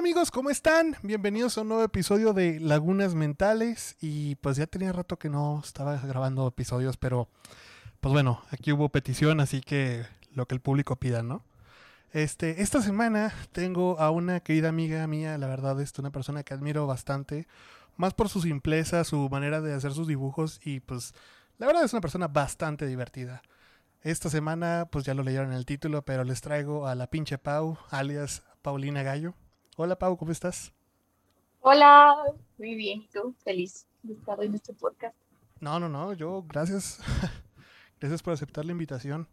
Amigos, ¿cómo están? Bienvenidos a un nuevo episodio de Lagunas Mentales y pues ya tenía rato que no estaba grabando episodios, pero pues bueno, aquí hubo petición, así que lo que el público pida, ¿no? Este, esta semana tengo a una querida amiga mía, la verdad es una persona que admiro bastante, más por su simpleza, su manera de hacer sus dibujos y pues la verdad es una persona bastante divertida. Esta semana, pues ya lo leyeron en el título, pero les traigo a la pinche Pau, alias Paulina Gallo. Hola Pau, ¿cómo estás? Hola, muy bien, ¿y tú? Feliz de estar en este podcast. No, no, no, yo gracias. gracias por aceptar la invitación.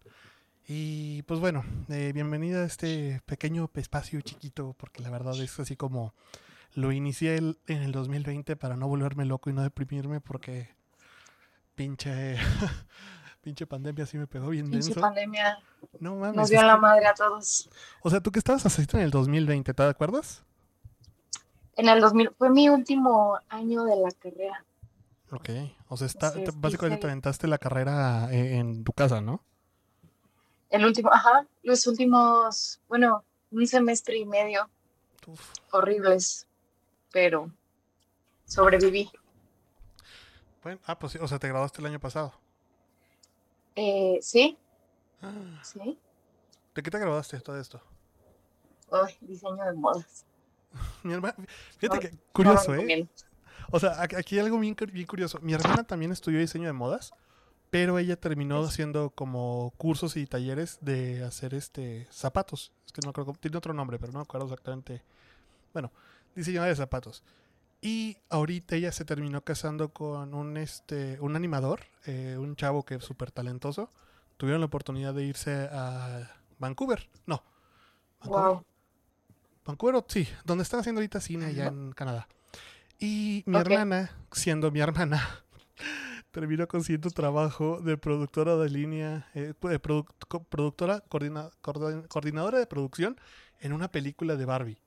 Y pues bueno, eh, bienvenida a este pequeño espacio chiquito, porque la verdad es así como lo inicié en el 2020 para no volverme loco y no deprimirme, porque pinche Pinche pandemia sí me pegó bien Pinche pandemia no, mames, nos dio la madre a todos. O sea, tú que estabas asistiendo en el 2020, ¿te acuerdas? En el 2000, fue mi último año de la carrera. Ok, o sea, está, básicamente te aventaste la carrera eh, en, tu casa, ¿no? El último, ajá, los últimos, bueno, un semestre y medio. Horribles, pero sobreviví. Bueno, ah, pues sí, o sea, te graduaste el año pasado. Eh, sí. Ah. Sí. ¿De qué te graduaste todo esto? Ay, diseño de modas. Mi hermana, fíjate que curioso, ¿eh? O sea, aquí hay algo bien, curioso. Mi hermana también estudió diseño de modas, pero ella terminó haciendo como cursos y talleres de hacer este zapatos. Es que no creo tiene otro nombre, pero no me acuerdo exactamente. Bueno, diseño de zapatos. Y ahorita ella se terminó casando con un, este, un animador, eh, un chavo que es súper talentoso. Tuvieron la oportunidad de irse a Vancouver. No. Vancouver. Wow. Vancouver, sí, donde están haciendo ahorita cine allá en Canadá. Y mi hermana, siendo mi hermana, terminó consiguiendo trabajo de productora de línea, eh, de productora, coordinadora de producción en una película de Barbie.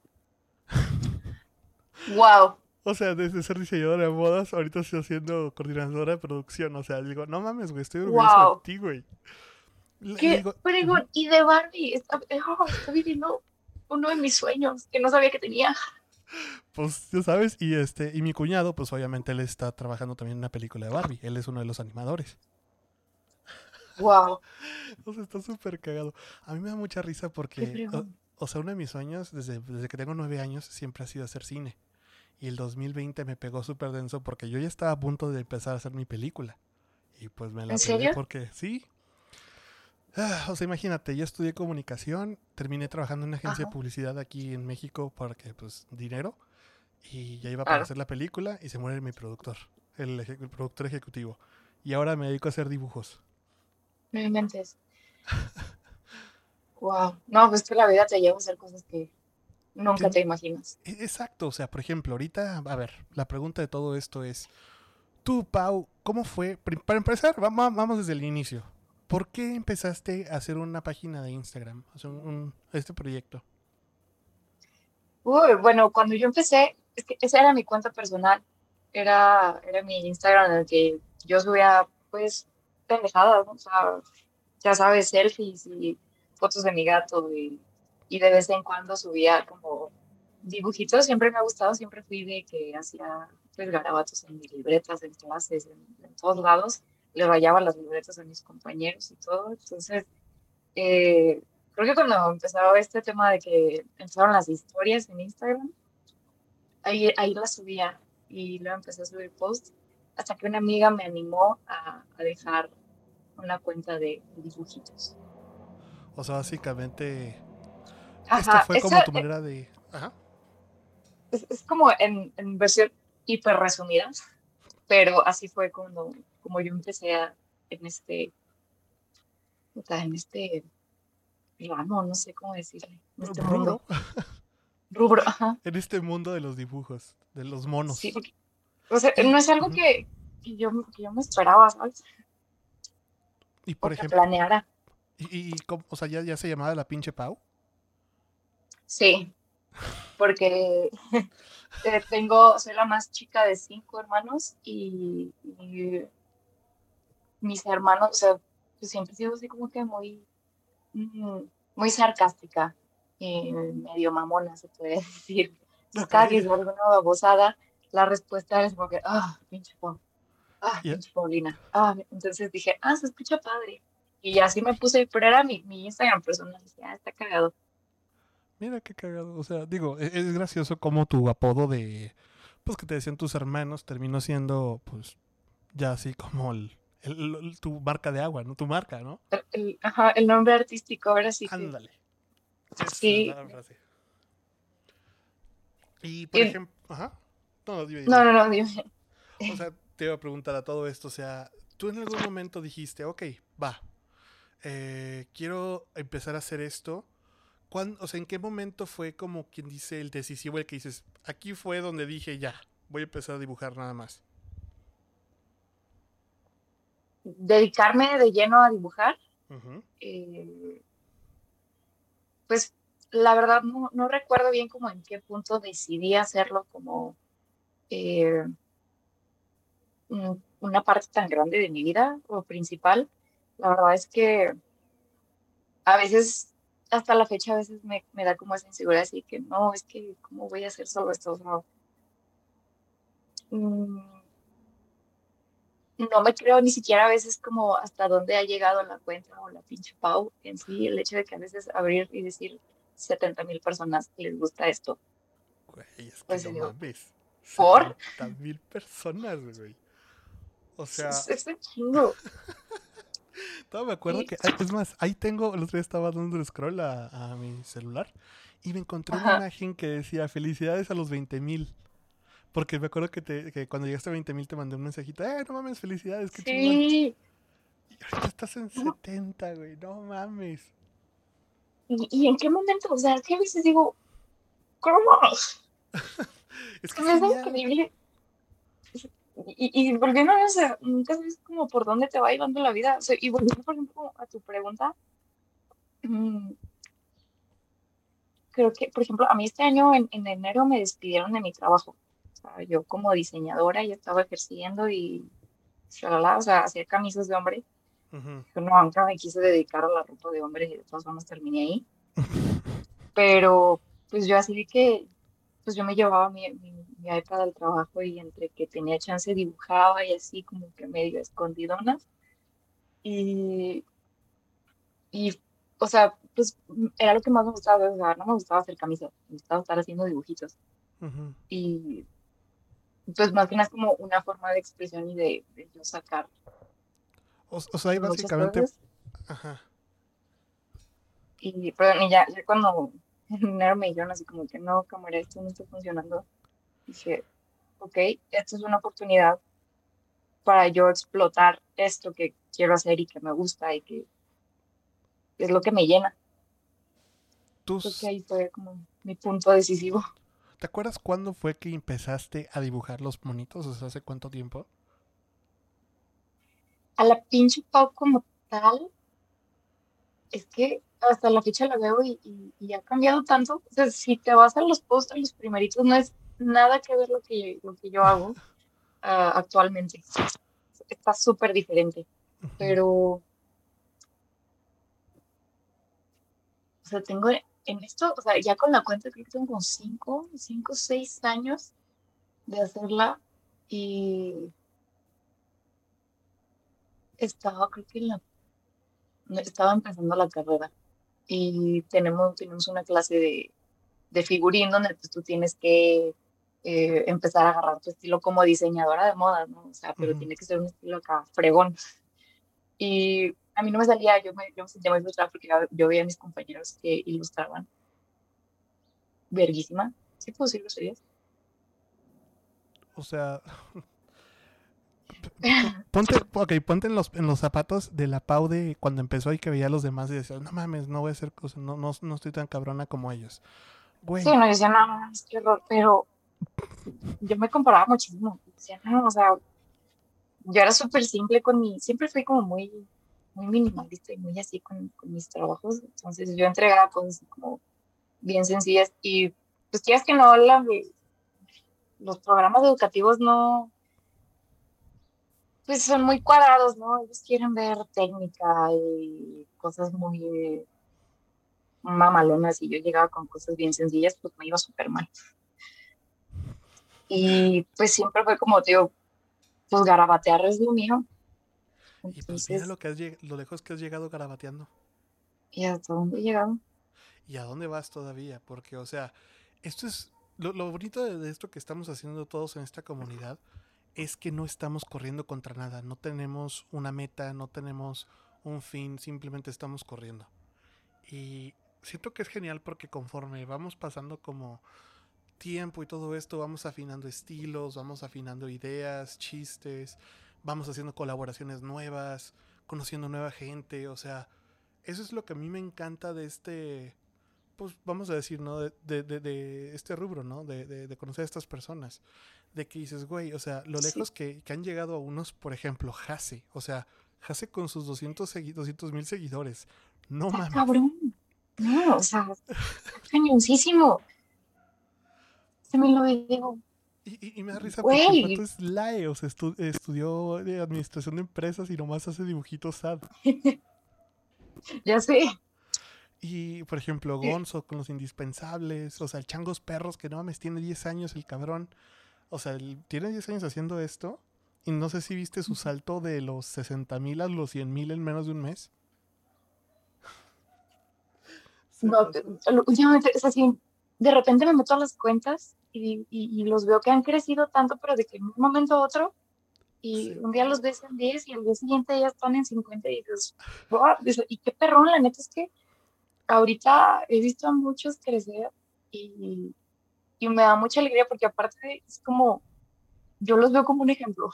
Wow. O sea, desde ser diseñadora de modas, ahorita estoy haciendo coordinadora de producción. O sea, digo, no mames, güey, estoy orgulloso de ti, güey. ¿Qué? Pero y de Barbie, está, oh, está viviendo uno de mis sueños que no sabía que tenía. Pues ya sabes, y este, y mi cuñado, pues obviamente él está trabajando también en una película de Barbie. Él es uno de los animadores. Wow. O sea, está súper cagado. A mí me da mucha risa porque, o, sea, uno de mis sueños desde, desde que tengo nueve años siempre ha sido hacer cine. Y el 2020 me pegó súper denso porque yo ya estaba a punto de empezar a hacer mi película. Y pues me la ¿En porque sí. Ah, o sea, imagínate, yo estudié comunicación, terminé trabajando en una agencia de publicidad aquí en México porque, pues, dinero. Y ya iba para hacer la película y se muere mi productor, el, productor ejecutivo. Y ahora me dedico a hacer dibujos. No mentes. wow. No, pues que la vida te lleva a hacer cosas que Nunca te imaginas. E, exacto, o sea, por ejemplo, ahorita, a ver, la pregunta de todo esto es, tú, Pau, ¿cómo fue? Para empezar, vamos desde el inicio. ¿Por qué empezaste a hacer una página de Instagram, hacer un, este proyecto? Uy, bueno, cuando yo empecé, es que esa era mi cuenta personal, era, era mi Instagram en el que yo subía, pues, pendejadas, o sea, ya sabes, selfies y fotos de mi gato y y de vez en cuando subía como dibujitos, siempre me ha gustado, siempre fui de que hacía pues garabatos en mis libretas, en clases, en, todos lados, le rayaba las libretas a mis compañeros y todo, entonces eh, creo que cuando empezaba este tema de que empezaron las historias en Instagram, ahí, ahí las subía y luego empecé a subir posts hasta que una amiga me animó a, a dejar una cuenta de dibujitos. O sea, básicamente esta fue como tu manera de... Ajá. Es, como en, en, versión hiper resumida, pero así fue como, como yo empecé a, en este... En este ramo, no sé cómo decirle. En este Rubro. Rubro, ajá. En este mundo de los dibujos, de los monos. Sí, o sea, no es algo que, que, yo, que yo me esperaba, ¿sabes? Y por ejemplo. planeara. ¿Y, y o sea, ya, ya se llamaba la pinche Pau? Sí, porque tengo, soy la más chica de cinco hermanos y, mis hermanos, o sea, pues siempre he sido así como que muy, mm, muy sarcástica. eh, medio mamona, se puede decir. Cada que digo alguna babosada, la respuesta es como que, ah, pinche Pau, ah, pinche Paulina. Ah, entonces dije, ah, se escucha padre. Y así me puse, pero era mi, mi Instagram personal. Dije, ah, está cagado. Mira qué cagado. O sea, digo, es, es gracioso como tu apodo de, pues que te decían tus hermanos, terminó siendo, pues, ya así como el, el- tu marca de agua, ¿no? Tu marca, ¿no? El, ajá, el nombre artístico, ahora sí. Ándale. Sí. Y, por Y- ejemplo, ajá. No, dime, dime. No, no, no, dime. O sea, te iba a preguntar a todo esto, o sea, tú en algún momento dijiste, ok, va, eh, quiero empezar a hacer esto. ¿Cuán- o sea, ¿en qué momento fue como quien dice el decisivo, el que dices, aquí fue donde dije, ya, voy a empezar a dibujar nada más? Dedicarme de lleno a dibujar. Eh, pues la verdad no, no recuerdo bien como en qué punto decidí hacerlo como eh, un- una parte tan grande de mi vida o principal. La verdad es que a veces, hasta la fecha, a veces me, me da como esa inseguridad así que no, es que ¿cómo voy a hacer solo esto? O sea, mm, no me creo ni siquiera a veces como hasta dónde ha llegado la cuenta o la pinche Pau en sí, el hecho de que a veces abrir y decir 70 mil personas les gusta esto. Güey, es que Pues no digo, mames. ¿por? mil personas, güey. O sea, es, es un chingo. todavía me acuerdo que, es más, ahí tengo, el otro día estaba dando el scroll a, a mi celular y me encontré una imagen que decía felicidades a los 20 mil. Porque me acuerdo que, te, que cuando llegaste a 20 mil te mandé un mensajito, eh, no mames, felicidades, qué chingón. Sí. Y ahorita estás en No. 70, güey, no mames. ¿Y, y en qué momento? O sea, es que a veces digo, ¿cómo? Es que genial. increíble. Y, y volviendo a eso, nunca sabes como por dónde te va llevando la vida. O sea, y volviendo, por ejemplo, a tu pregunta, mm, creo que, por ejemplo, a mí este año en, en enero me despidieron de mi trabajo. O sea, yo como diseñadora ya estaba ejerciendo y shalala, o sea, hacía camisas de hombre. Ujú. Yo no, nunca me quise dedicar a la ropa de hombre y de todas formas terminé ahí. Pero pues yo así de que, pues yo me llevaba mi, mi, mi iPad al trabajo y entre que tenía chance dibujaba y así como que medio escondidonas. Y, y, o sea, pues era lo que más me gustaba, o sea, no me gustaba hacer camisas, me gustaba estar haciendo dibujitos. Ujú. Y pues más bien es como una forma de expresión y de, de yo sacar O, o sea, ahí básicamente, ajá. Y, perdón, y ya, ya cuando enero me dijeron así como que no, cámara, esto no está funcionando, dije, ok, esto es una oportunidad para yo explotar esto que quiero hacer y que me gusta y que es lo que me llena. Creo Tus, que ahí fue como mi punto decisivo. ¿Te acuerdas cuándo fue que empezaste a dibujar los monitos? O sea, ¿hace cuánto tiempo? A la pinche Pau como tal, es que hasta la fecha la veo y, y- y ha cambiado tanto. O sea, si te vas a los posts, a los primeritos, no es nada que ver lo que, lo que yo hago ah, actualmente. Está súper diferente, pero, o sea, tengo en esto, o sea, ya con la cuenta creo que tengo como cinco, cinco, seis años de hacerla y estaba, creo que en la, estaba empezando la carrera y tenemos, tenemos una clase de, de figurín donde pues, tú tienes que eh, empezar a agarrar tu estilo como diseñadora de moda, ¿no? O sea, pero tiene que ser un estilo acá fregón. Y a mí no me salía, yo me, yo me sentía muy frustrada porque yo, yo veía a mis compañeros que ilustraban. Verguísima. Sí, puedo decir groserías. O sea, ponte, ok, ponte en los, en los zapatos de la Pau de cuando empezó y que veía a los demás y decía, no mames, no voy a hacer cosas, no, no, no estoy tan cabrona como ellos. Sí, no, decía, no, es que horror, pero yo me comparaba muchísimo. O sea, yo era súper simple con mi, siempre fui como muy, muy minimalista y muy así con, mis trabajos. Entonces yo entregaba cosas como bien sencillas y pues quieras que no, la, los programas educativos no, pues son muy cuadrados, ¿no? Ellos quieren ver técnica y cosas muy, mamalonas y yo llegaba con cosas bien sencillas, pues me iba súper mal. Y pues siempre fue como, tío, pues garabatear es lo mío. y pues mira lo, que has, lo lejos que has llegado garabateando. ¿Y hasta dónde he llegado? ¿Y a dónde vas todavía? Porque, o sea, esto es lo, bonito de, esto que estamos haciendo todos en esta comunidad es que no estamos corriendo contra nada, no tenemos una meta, no tenemos un fin, simplemente estamos corriendo. Y siento que es genial porque conforme vamos pasando como tiempo y todo esto, vamos afinando estilos, vamos afinando ideas, chistes, vamos haciendo colaboraciones nuevas, conociendo nueva gente, o sea, eso es lo que a mí me encanta de este, pues vamos a decir, ¿no? De, de, este rubro, ¿no? De, conocer a estas personas. De que dices, güey, o sea, lo lejos que, que, han llegado a unos, por ejemplo, Hase, o sea, Hase con sus 200 mil seguidores. No mames. Cabrón. No, o sea, cañoncísimo. También lo digo. Y, y, me da risa porque el es LAE, o sea, estudió administración de empresas y nomás hace dibujitos sad. ya sé. Y, por ejemplo, Gonzo con los indispensables. O sea, el Changos Perros, que no mames, tiene 10 años el cabrón. O sea, tiene 10 años haciendo esto. Y no sé si viste su salto de los 60 mil a los 100 mil en menos de un mes. No, últimamente es así. De repente me meto a las cuentas y, y, los veo que han crecido tanto, pero de que en un momento a otro. Y un día los ves en 10 y al día siguiente ya están en 50 y dices, wow, y qué perrón, la neta es que ahorita he visto a muchos crecer y, y, me da mucha alegría porque aparte es como, yo los veo como un ejemplo.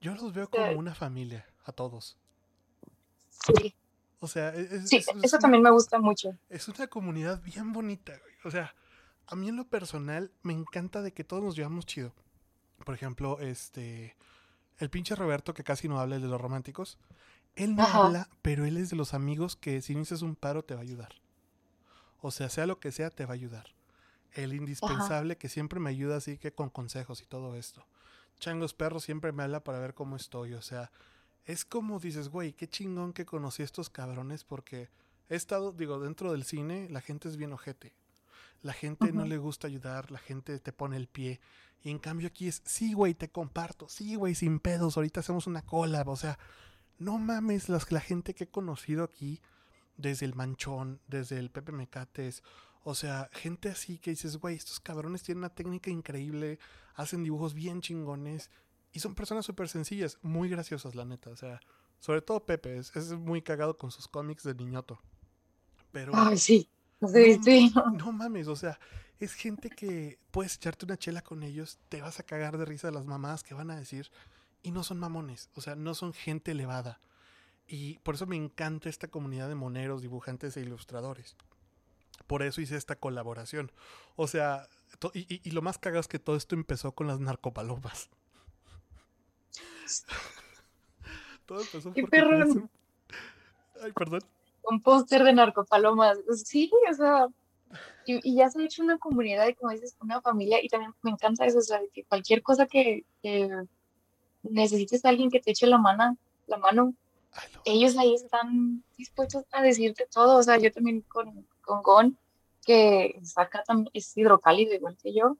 Yo los veo como una familia, a todos. Sí. O sea, e-, sí, eso también me gusta mucho. Es una comunidad bien bonita, güey. O sea, a mí en lo personal me encanta de que todos nos llevamos chido. Por ejemplo, este, el pinche Roberto que casi no habla de los románticos. Él no habla, pero él es de los amigos que si inicias un paro te va a ayudar. O sea, sea lo que sea, te va a ayudar. El indispensable que siempre me ayuda así que con consejos y todo esto. Changos Perros siempre me habla para ver cómo estoy. O sea, es como dices, güey, qué chingón que conocí a estos cabrones porque he estado, digo, dentro del cine, la gente es bien ojete. La gente no le gusta ayudar, la gente te pone el pie. Y en cambio aquí es, sí, güey, te comparto, sí, güey, sin pedos, ahorita hacemos una cola, o sea, no mames, las, la gente que he conocido aquí, desde el Manchón, desde el Pepe Mecates, o sea, gente así que dices, güey, estos cabrones tienen una técnica increíble, hacen dibujos bien chingones y son personas súper sencillas, muy graciosas, la neta. O sea, sobre todo Pepe, es, muy cagado con sus cómics de niñoto. Pero. Ay, sí. Sí, no, sí. No mames, o sea, es gente que puedes echarte una chela con ellos, te vas a cagar de risa de las mamás que van a decir, y no son mamones, o sea, no son gente elevada. Y por eso me encanta esta comunidad de moneros, dibujantes e ilustradores. Por eso hice esta colaboración. O sea, y, lo más cagado es que todo esto empezó con las narcopalomas. todo empezó ¿Qué perro? Ay, perdón. Un póster de narcopalomas. Sí, o sea, y, ya se ha hecho una comunidad y como dices, una familia, y también me encanta eso, o sea, que cualquier cosa que, que necesites a alguien que te eche la mano, la mano, ellos ahí están dispuestos a decirte todo. O sea, yo también con, con Gon, que saca también, es hidrocálido igual que yo.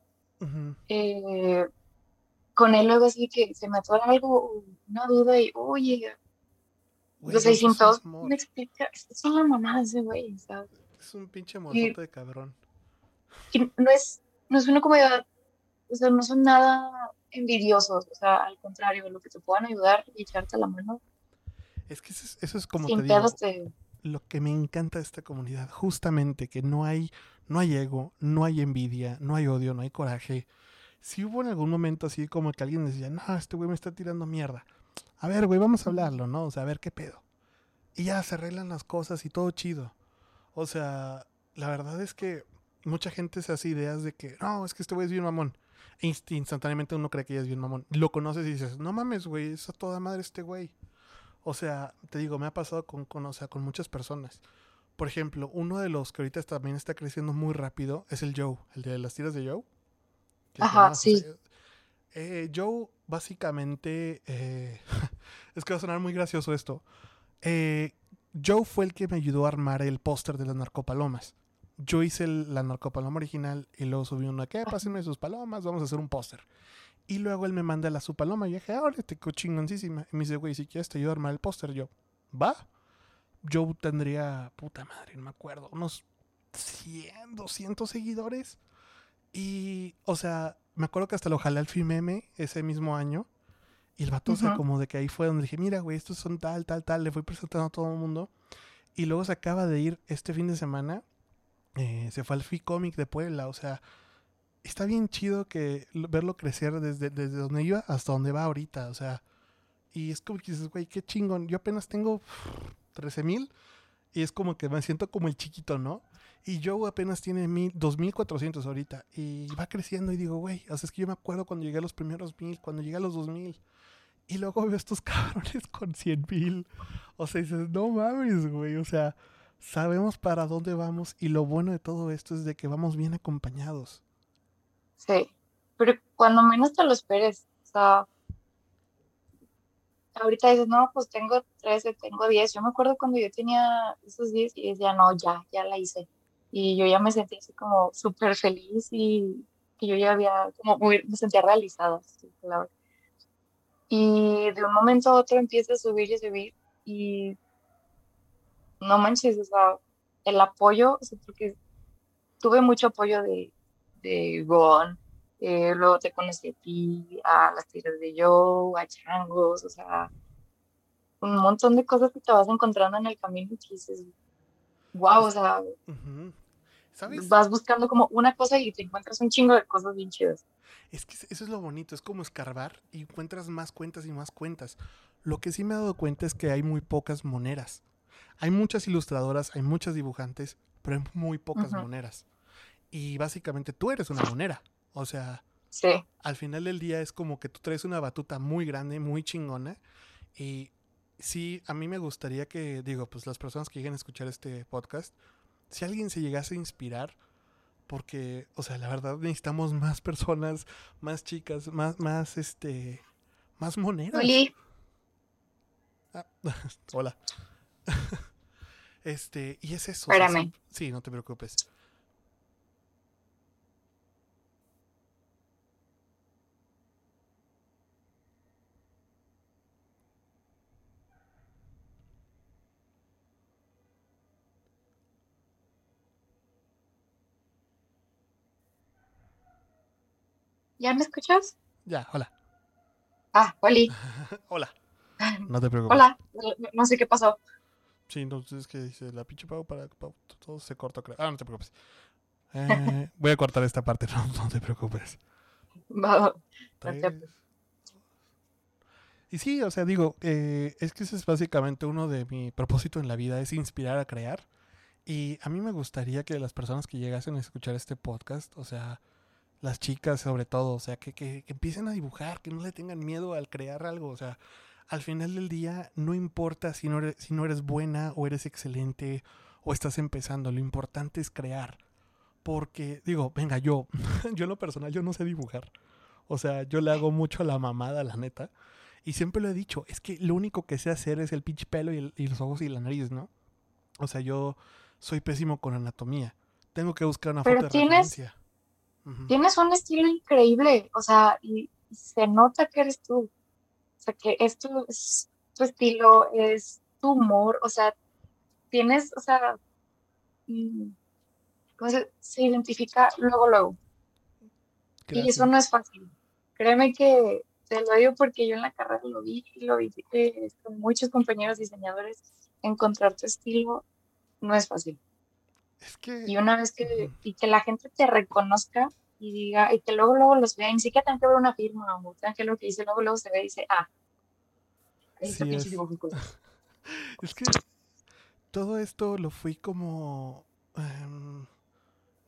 Eh, con él luego así que se me atora algo, una duda y, oye, sea, sin todos me explica, es una mamá ese güey, ¿sabes? Es un pinche mozote de cabrón. no es, no es una comunidad, o sea, no son nada envidiosos, o sea, al contrario, lo que te puedan ayudar y echarte la mano. Es que eso es, como te digo, lo que me encanta de esta comunidad, justamente que no hay, no hay ego, no hay envidia, no hay odio, no hay coraje. Si hubo en algún momento así como que alguien decía, no, este güey me está tirando mierda. A ver, güey, vamos a hablarlo, ¿no? O sea, a ver qué pedo. Y ya se arreglan las cosas y todo chido. O sea, la verdad es que mucha gente se hace ideas de que, no, es que este güey es bien mamón instantáneamente uno cree que ella es bien mamón. Lo conoces y dices, no mames, güey, es a toda madre este güey. O sea, te digo, me ha pasado con, con, o sea, con muchas personas. Por ejemplo, uno de los que ahorita también está creciendo muy rápido es el Joe, el de las tiras de Joe. Ajá, sí. Eh, Joe, básicamente, eh, es que va a sonar muy gracioso esto. Eh, Joe fue el que me ayudó a armar el póster de las narcopalomas. Yo hice el- la narcopaloma original y luego subí uno que pásenme sus palomas, vamos a hacer un póster. Y luego él me manda la su paloma y yo dije, ahora te chingoncísima. Y me dice, güey, si quieres te ayudo a armar el póster. Yo, va. Joe tendría, puta madre, no me acuerdo, unos 100, 200 seguidores. Y, o sea, me acuerdo que hasta lo jalé al FIMEME ese mismo año. Y el vato, o sea, como de que ahí fue donde dije, mira, güey, estos son tal, tal, tal. Le fui presentando a todo el mundo. Y luego se acaba de ir este fin de semana. eh, se fue al Free Comic de Puebla. O sea, está bien chido que lo- verlo crecer desde, desde donde iba hasta donde va ahorita. O sea, y es como que dices, güey, qué chingón. Yo apenas tengo 13 mil. Y es como que me siento como el chiquito, ¿no? Y Joe apenas tiene mil, 2400 ahorita. Y va creciendo y digo, güey, o sea, es que yo me acuerdo cuando llegué a los primeros mil, cuando llegué a los 2000. Y luego veo estos cabrones con 100 mil. O sea, dices, no mames, güey. O sea, sabemos para dónde vamos. Y lo bueno de todo esto es de que vamos bien acompañados. Sí, pero cuando menos te lo esperes, o sea, ahorita dices, no, pues tengo 13, tengo 10. Yo me acuerdo cuando yo tenía esos 10 y decía, no, ya, ya la hice. Y yo ya me sentía así como súper feliz y que yo ya había, como muy- me sentía realizada, la palabra. Y de un momento a otro empieza a subir y subir y no manches, o sea, el apoyo, o sea, porque tuve mucho apoyo de, de Gon, eh, luego te conocí a ti, a las tiras de Joe, a Changos, o sea, un montón de cosas que te vas encontrando en el camino y que dices, wow, o sea. ¿Sabes? vas buscando como una cosa y te encuentras un chingo de cosas bien chidas. Es que eso es lo bonito, es como escarbar y encuentras más cuentas y más cuentas. Lo que sí me he dado cuenta es que hay muy pocas moneras. Hay muchas ilustradoras, hay muchas dibujantes, pero hay muy pocas Ujú. moneras. Y básicamente tú eres una monera. O sea, Sí, al final del día es como que tú traes una batuta muy grande, muy chingona. Y sí, a mí me gustaría que, digo, pues las personas que lleguen a escuchar este podcast, si alguien se llegase a inspirar, porque, o sea, la verdad necesitamos más personas, más chicas, más, más, este, más monedas. Ah, hola. este, y es eso. Espérame. sí, no te preocupes. ¿Ya me escuchas? Ya, hola. Ah, Oli, hola. No te preocupes. hola, no- no sé qué pasó. Sí, entonces es que dice la pinche pago para Pau, todo se cortó, creo. Ah, no te preocupes. Eh, voy a cortar esta parte, no, no te preocupes. Te- Y sí, o sea, digo, eh, es que ese es básicamente uno de mi propósito en la vida, es inspirar a crear. Y a mí me gustaría que las personas que llegasen a escuchar este podcast, o sea, las chicas sobre todo, o sea, que, que- que empiecen a dibujar, que no le tengan miedo al crear algo, o sea, al final del día no importa si no eres, si no eres buena o eres excelente o estás empezando, lo importante es crear. Porque, digo, venga, yo, yo en lo personal, yo no sé dibujar. O sea, yo le hago mucho a la mamada, la neta. Y siempre lo he dicho, es que lo único que sé hacer es el pinche pelo y, el- y los ojos y la nariz, ¿no? O sea, yo soy pésimo con anatomía. Tengo que buscar una foto de tienes- referencia. Tienes un estilo increíble, o sea, y, y se nota que eres tú. O sea, que es tu, es tu estilo, es tu humor, o sea, tienes, o sea, mm, ¿cómo se, se identifica luego, luego? Y eso no es fácil. Créeme que te lo digo porque yo en la carrera lo vi y lo vi eh, con muchos compañeros diseñadores. Encontrar tu estilo no es fácil. Es que... Y una vez que, y que la gente te reconozca y diga, y que luego, luego los vea, y ni siquiera tengan que ver una firma o tengan que lo que dice, luego, luego se ve y dice, ah, Sí es. dibujo cool". Es que todo esto lo fui como... em,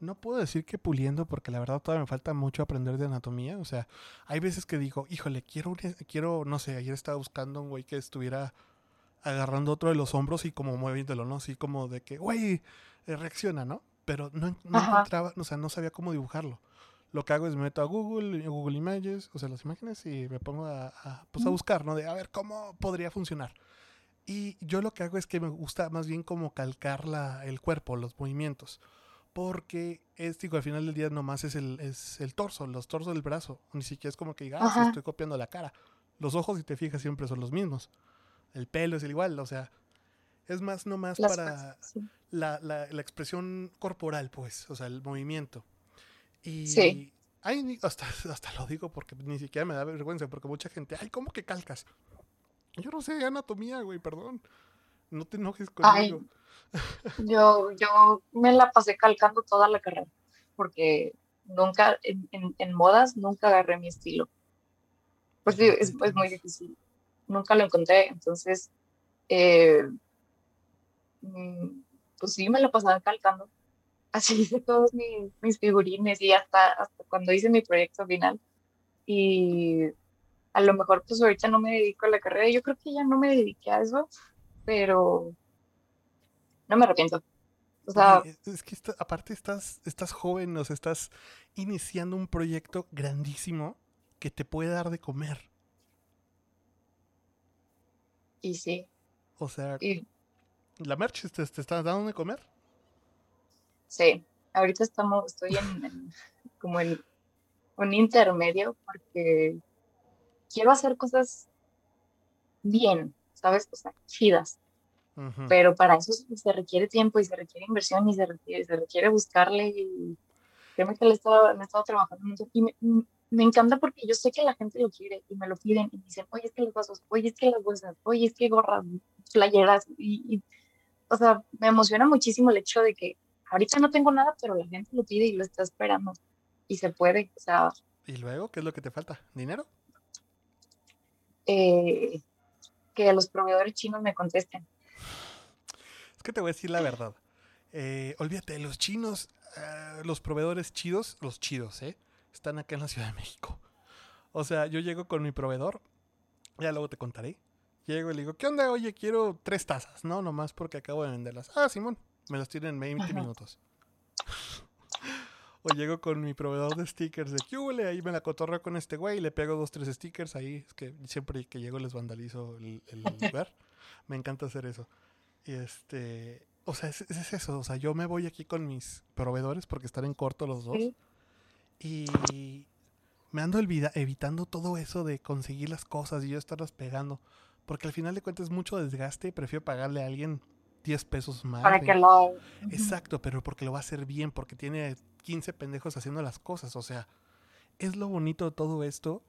no puedo decir que puliendo porque la verdad todavía me falta mucho aprender de anatomía. O sea, hay veces que digo, híjole, quiero, un- quiero no sé, ayer estaba buscando un güey que estuviera agarrando otro de los hombros y como moviéndolo, ¿no? Así como de que, güey, reacciona, ¿no? Pero no, no encontraba, o sea, no sabía cómo dibujarlo. Lo que hago es me meto a Google, Google Images, o sea, las imágenes y me pongo a, a, pues, a buscar, ¿no? De a ver cómo podría funcionar. Y yo lo que hago es que me gusta más bien como calcar la, el cuerpo, los movimientos. Porque es, digo, al final del día nomás es el, es el torso, los torsos del brazo. Ni siquiera es como que diga, ah, estoy copiando la cara. Los ojos, si te fijas, siempre son los mismos. El pelo es el igual, o sea, es más nomás para la, la, la, expresión corporal, pues, o sea, el movimiento. Y sí. hasta, hasta lo digo porque ni siquiera me da vergüenza, porque mucha gente, ay, ¿cómo que calcas? Yo no sé anatomía, güey, perdón. No te enojes conmigo. yo, yo me la pasé calcando toda la carrera, porque nunca, en, en, modas, nunca agarré mi estilo. Pues sí, es, es, muy difícil. Nunca lo encontré, entonces, eh, mm, pues sí, me la pasaba calcando. Así hice todos mis, mis figurines y hasta, hasta cuando hice mi proyecto final. Y a lo mejor pues ahorita no me dedico a la carrera. Yo creo que ya no me dediqué a eso, pero no me arrepiento. O sea, es que aparte estás, estás joven, o sea, estás iniciando un proyecto grandísimo que te puede dar de comer. Y sí. O sea, ¿la merch te, te está dando de comer? Sí, ahorita estamos, estoy en, como en un intermedio porque quiero hacer cosas bien, ¿sabes? O sea, chidas. Pero para eso se requiere tiempo y se requiere inversión y se requiere, se requiere buscarle. Y créeme que le he estado, he estado trabajando mucho. Y me, me, encanta porque yo sé que la gente lo quiere y me lo piden y dicen, oye, es que los vasos, oye, es que las bolsas, oye, es que gorras, playeras. Y, o sea, me emociona muchísimo el hecho de que ahorita no tengo nada, pero la gente lo pide y lo está esperando. Y se puede, o sea. ¿Y luego qué es lo que te falta? ¿Dinero? Eh, que los proveedores chinos me contesten. Es que te voy a decir la verdad. Eh, olvídate, los chinos, eh, los proveedores chidos, los chidos, ¿eh? Están acá en la Ciudad de México. O sea, yo llego con mi proveedor, ya luego te contaré. Llego y le digo, ¿qué onda? Oye, quiero tres tazas, ¿no? Nomás porque acabo de venderlas. Ah, Simón, me las tienen en 20 minutos. o llego con mi proveedor de stickers de QL, ahí me la cotorreo con este güey, le pego dos, tres stickers ahí. Es que siempre que llego les vandalizo el, el lugar. Me encanta hacer eso. Y este, o sea, es, eso, o sea, yo me voy aquí con mis proveedores porque están en corto los dos. Y me ando evitando todo eso de conseguir las cosas y yo estarlas pegando. Porque al final de cuentas es mucho desgaste prefiero pagarle a alguien 10 pesos más. Para que lo... Exacto, pero porque lo va a hacer bien, porque tiene 15 pendejos haciendo las cosas. O sea, es lo bonito de todo esto,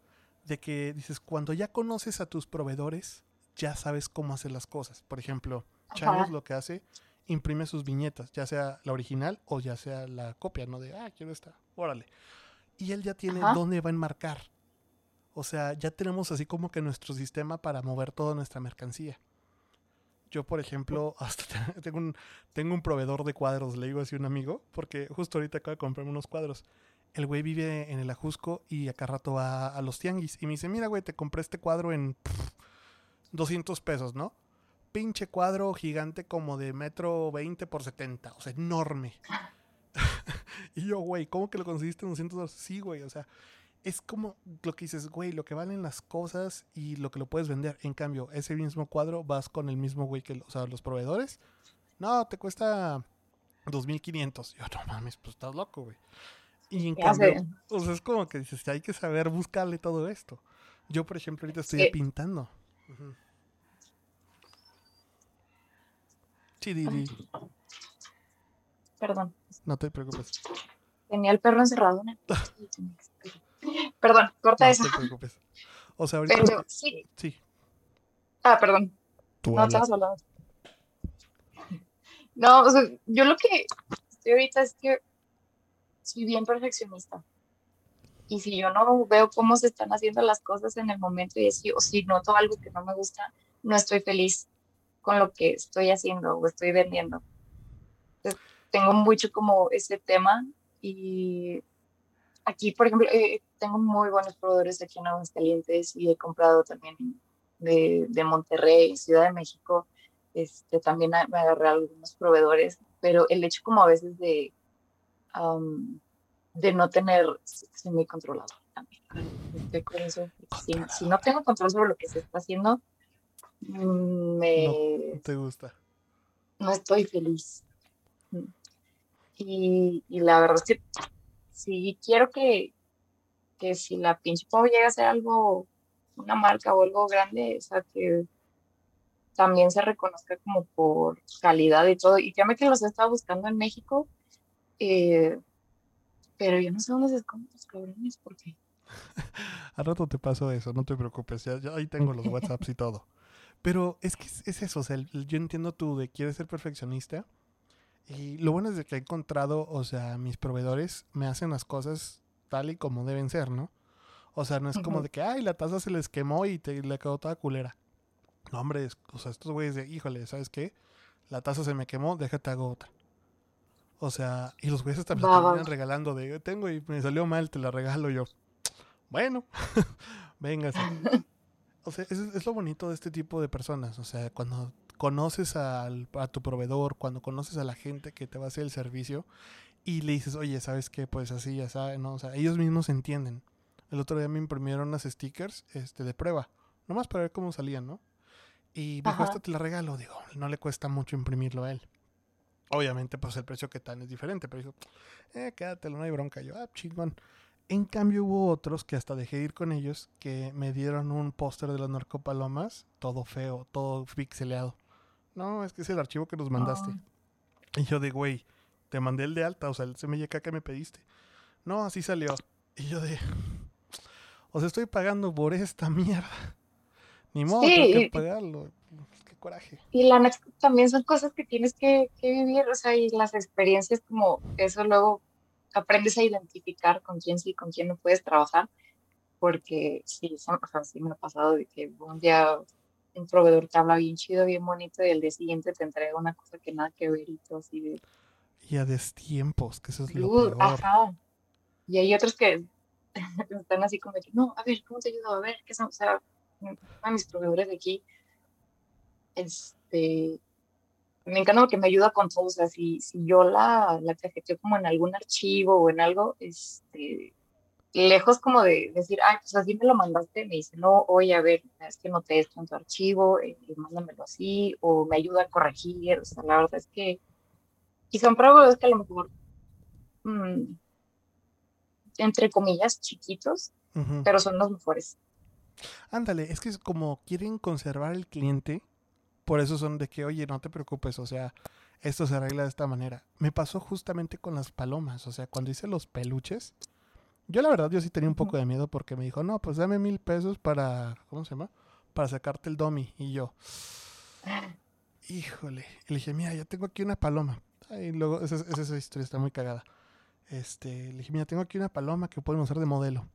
de que dices, cuando ya conoces a tus proveedores, ya sabes cómo hacer las cosas. Por ejemplo, Changos lo que hace, imprime sus viñetas, ya sea la original o ya sea la copia, ¿no? De, ah, quiero esta, órale. Y él ya tiene dónde va a enmarcar. O sea, ya tenemos así como que nuestro sistema para mover toda nuestra mercancía. Yo, por ejemplo, hasta tengo un, tengo un proveedor de cuadros, le digo así a un amigo, porque justo ahorita acaba de comprarme unos cuadros. El güey vive en el Ajusco y acá rato va a los tianguis. Y me dice, mira, güey, te compré este cuadro en 200 pesos, ¿no? pinche cuadro gigante como de metro 20 por 70, o sea, enorme. y yo, güey, ¿cómo que lo conseguiste en 200 dólares? Sí, güey, o sea, es como lo que dices, güey, lo que valen las cosas y lo que lo puedes vender. En cambio, ese mismo cuadro vas con el mismo güey que, o sea, los proveedores. No, te cuesta 2500. Yo, no mames, pues estás loco, güey. Y en cambio, o sea, es como que dices, hay que saber buscarle todo esto. Yo, por ejemplo, ahorita estoy pintando. Sí, Didi. Perdón. No te preocupes. Tenía el perro encerrado en el... Perdón, corta eso. No te preocupes. O sea, ahorita... sí. Sí. Ah, perdón. no, te has hablado. No, o sea, yo lo que estoy ahorita es que soy bien perfeccionista. Y si yo no veo cómo se están haciendo las cosas en el momento y así, o si noto algo que no me gusta, no estoy feliz con lo que estoy haciendo o estoy vendiendo. tengo mucho como ese tema y aquí, por ejemplo, eh, tengo muy buenos proveedores aquí en Aguascalientes y he comprado también de, de Monterrey, Ciudad de México. Este, también me agarré algunos proveedores, pero el hecho como a veces de, de no tener, soy muy controlado también. Si, si no tengo control sobre lo que se está haciendo, mm, me, No te gusta. no estoy feliz. Mm. Y, y la verdad es que sí quiero que, que si la pinche Pau llega a ser algo, una marca o algo grande, o sea, que también se reconozca como por calidad y todo. Y créeme que los he estado buscando en México, eh, pero yo no sé dónde se esconden los cabrones, porque Al rato te paso eso, no te preocupes, ya, ya ahí tengo los WhatsApps y todo. Pero es que es, es eso, o sea, el- el- yo entiendo tú de quieres ser perfeccionista y lo bueno es de que he encontrado, o sea, mis proveedores me hacen las cosas tal y como deben ser, ¿no? O sea, no es como de que, ay, la taza se les quemó y te le quedó toda culera. No, hombre, es- o sea, estos güeyes de, híjole, ¿sabes qué? La taza se me quemó, déjate hago otra. O sea, y los güeyes hasta me terminan va. regalando de, tengo y me salió mal, te la regalo yo. Bueno, véngase. O sea, es, es lo bonito de este tipo de personas. O sea, cuando conoces al- a tu proveedor, cuando conoces a la gente que te va a hacer el servicio y le dices, oye, ¿sabes qué? Pues así, ya sabes, ¿no? O sea, ellos mismos entienden. El otro día me imprimieron unas stickers este, de prueba, nomás para ver cómo salían, ¿no? Y me dijo, esta te la regalo. Digo, no le cuesta mucho imprimirlo a él. Obviamente, pues el precio que tan es diferente, pero dijo, eh, quédatelo, no hay bronca. Yo, ah, chingón. En cambio, hubo otros que hasta dejé ir con ellos que me dieron un póster de las narcopalomas, todo feo, todo pixeleado. No, es que es el archivo que nos mandaste. Ah. Y yo de, güey, te mandé el de alta, o sea, el CMYK que me pediste. No, así salió. Y yo de, o sea, estoy pagando por esta mierda. Ni modo, Sí, tengo que y- pagarlo. Qué coraje. Y la neta también son cosas que tienes que, que vivir, o sea, y las experiencias como eso luego aprendes a identificar con quién sí, con quién no puedes trabajar, porque sí, son- o sea, sí me ha pasado de que un día un proveedor te habla bien chido, bien bonito, y el día siguiente te entrega una cosa que nada que ver y todo así de, Y a destiempos, que eso es lo "Dude, peor. ajá. Y hay otros que están así como de que, no, a ver, ¿cómo te ayudo? A ver, ¿qué son? O sea, de mis proveedores de aquí, este, me encanta porque me ayuda con todo, o sea, si, si yo la, la como en algún archivo o en algo, este, lejos como de decir, ay, pues así me lo mandaste, me dice, no, oye, a ver, es que noté esto en tu archivo, eh, mándamelo así, o me ayuda a corregir, o sea, la verdad es que, y son proveedores que a lo mejor, mm, entre comillas, chiquitos, pero son los mejores. Ándale, es que es como quieren conservar el cliente, por eso son de que, oye, no te preocupes, o sea, esto se arregla de esta manera. Me pasó justamente con las palomas, o sea, cuando hice los peluches, yo la verdad yo sí tenía un poco de miedo porque me dijo, no, pues dame mil pesos para, ¿cómo se llama? Para sacarte el dummy. Y yo, híjole, y le dije, mira, ya tengo aquí una paloma. Y luego, esa, esa, esa historia está muy cagada. Este, le dije, mira, tengo aquí una paloma que pueden usar de modelo.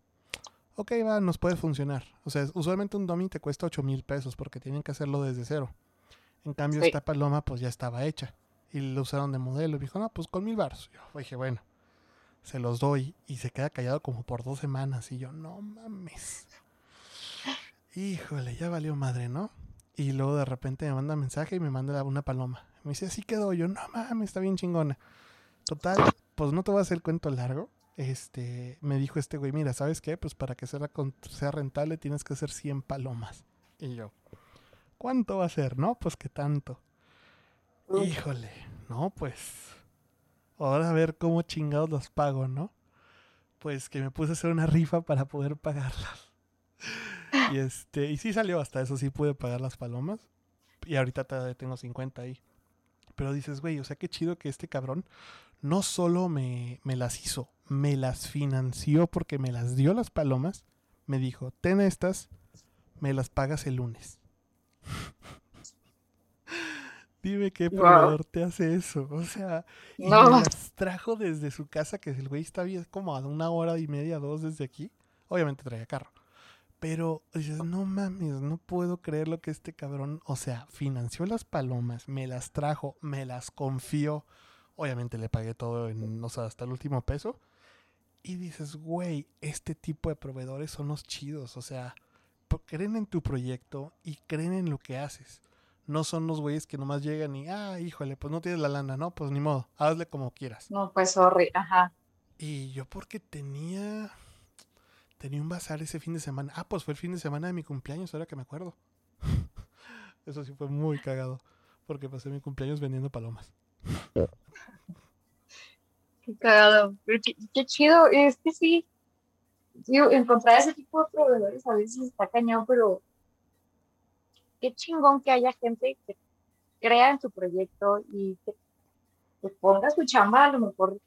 Ok, va, nos puede funcionar. O sea, usualmente un dummy te cuesta 8 mil pesos porque tienen que hacerlo desde cero. En cambio, Sí. esta paloma pues ya estaba hecha. Y lo usaron de modelo. Y me dijo, no, pues con mil baros. Yo dije, bueno, se los doy. Y se queda callado como por dos semanas. Y yo, no mames. Híjole, ya valió madre, ¿no? Y luego de repente me manda mensaje y me manda una paloma. Me dice, así quedó. Yo, no mames, está bien chingona. Total, pues no te voy a hacer el cuento largo. Este, me dijo este güey, mira, ¿sabes qué? Pues para que sea, rentable tienes que hacer 100 palomas. Y yo, ¿cuánto va a ser? No, pues que tanto. Híjole, no, pues. Ahora a ver cómo chingados los pago, ¿no? Pues que me puse a hacer una rifa para poder pagarlas. Y este, y sí salió hasta eso, sí pude pagar las palomas. Y ahorita tengo 50 ahí. Pero dices, güey, o sea, qué chido que este cabrón no solo me, me las hizo, me las financió porque me las dio las palomas. Me dijo, ten estas, me las pagas el lunes. Dime qué Wow. proveedor te hace eso. O sea, y No, las trajo desde su casa, que el güey está bien como a una hora y media, dos desde aquí. Obviamente traía carro. Pero dices, no mames, no puedo creer lo que este cabrón, o sea, financió las palomas, me las trajo, me las confió. Obviamente le pagué todo en, o sea, hasta el último peso. Y dices, güey, este tipo de proveedores son los chidos, o sea, creen en tu proyecto y creen en lo que haces. No son los güeyes que nomás llegan y, ah, híjole, pues no tienes la lana, no, pues ni modo, hazle como quieras. no, pues sorry, ajá. Y yo porque tenía tenía un bazar ese fin de semana. Ah, pues fue el fin de semana de mi cumpleaños, ahora que me acuerdo. Eso sí fue muy cagado. Porque pasé mi cumpleaños vendiendo palomas. Qué cagado. Pero qué, qué chido. Es que sí. Digo, encontrar ese tipo de proveedores a veces está cañón, pero qué chingón que haya gente que crea en tu proyecto y que, ponga su chamba a lo mejor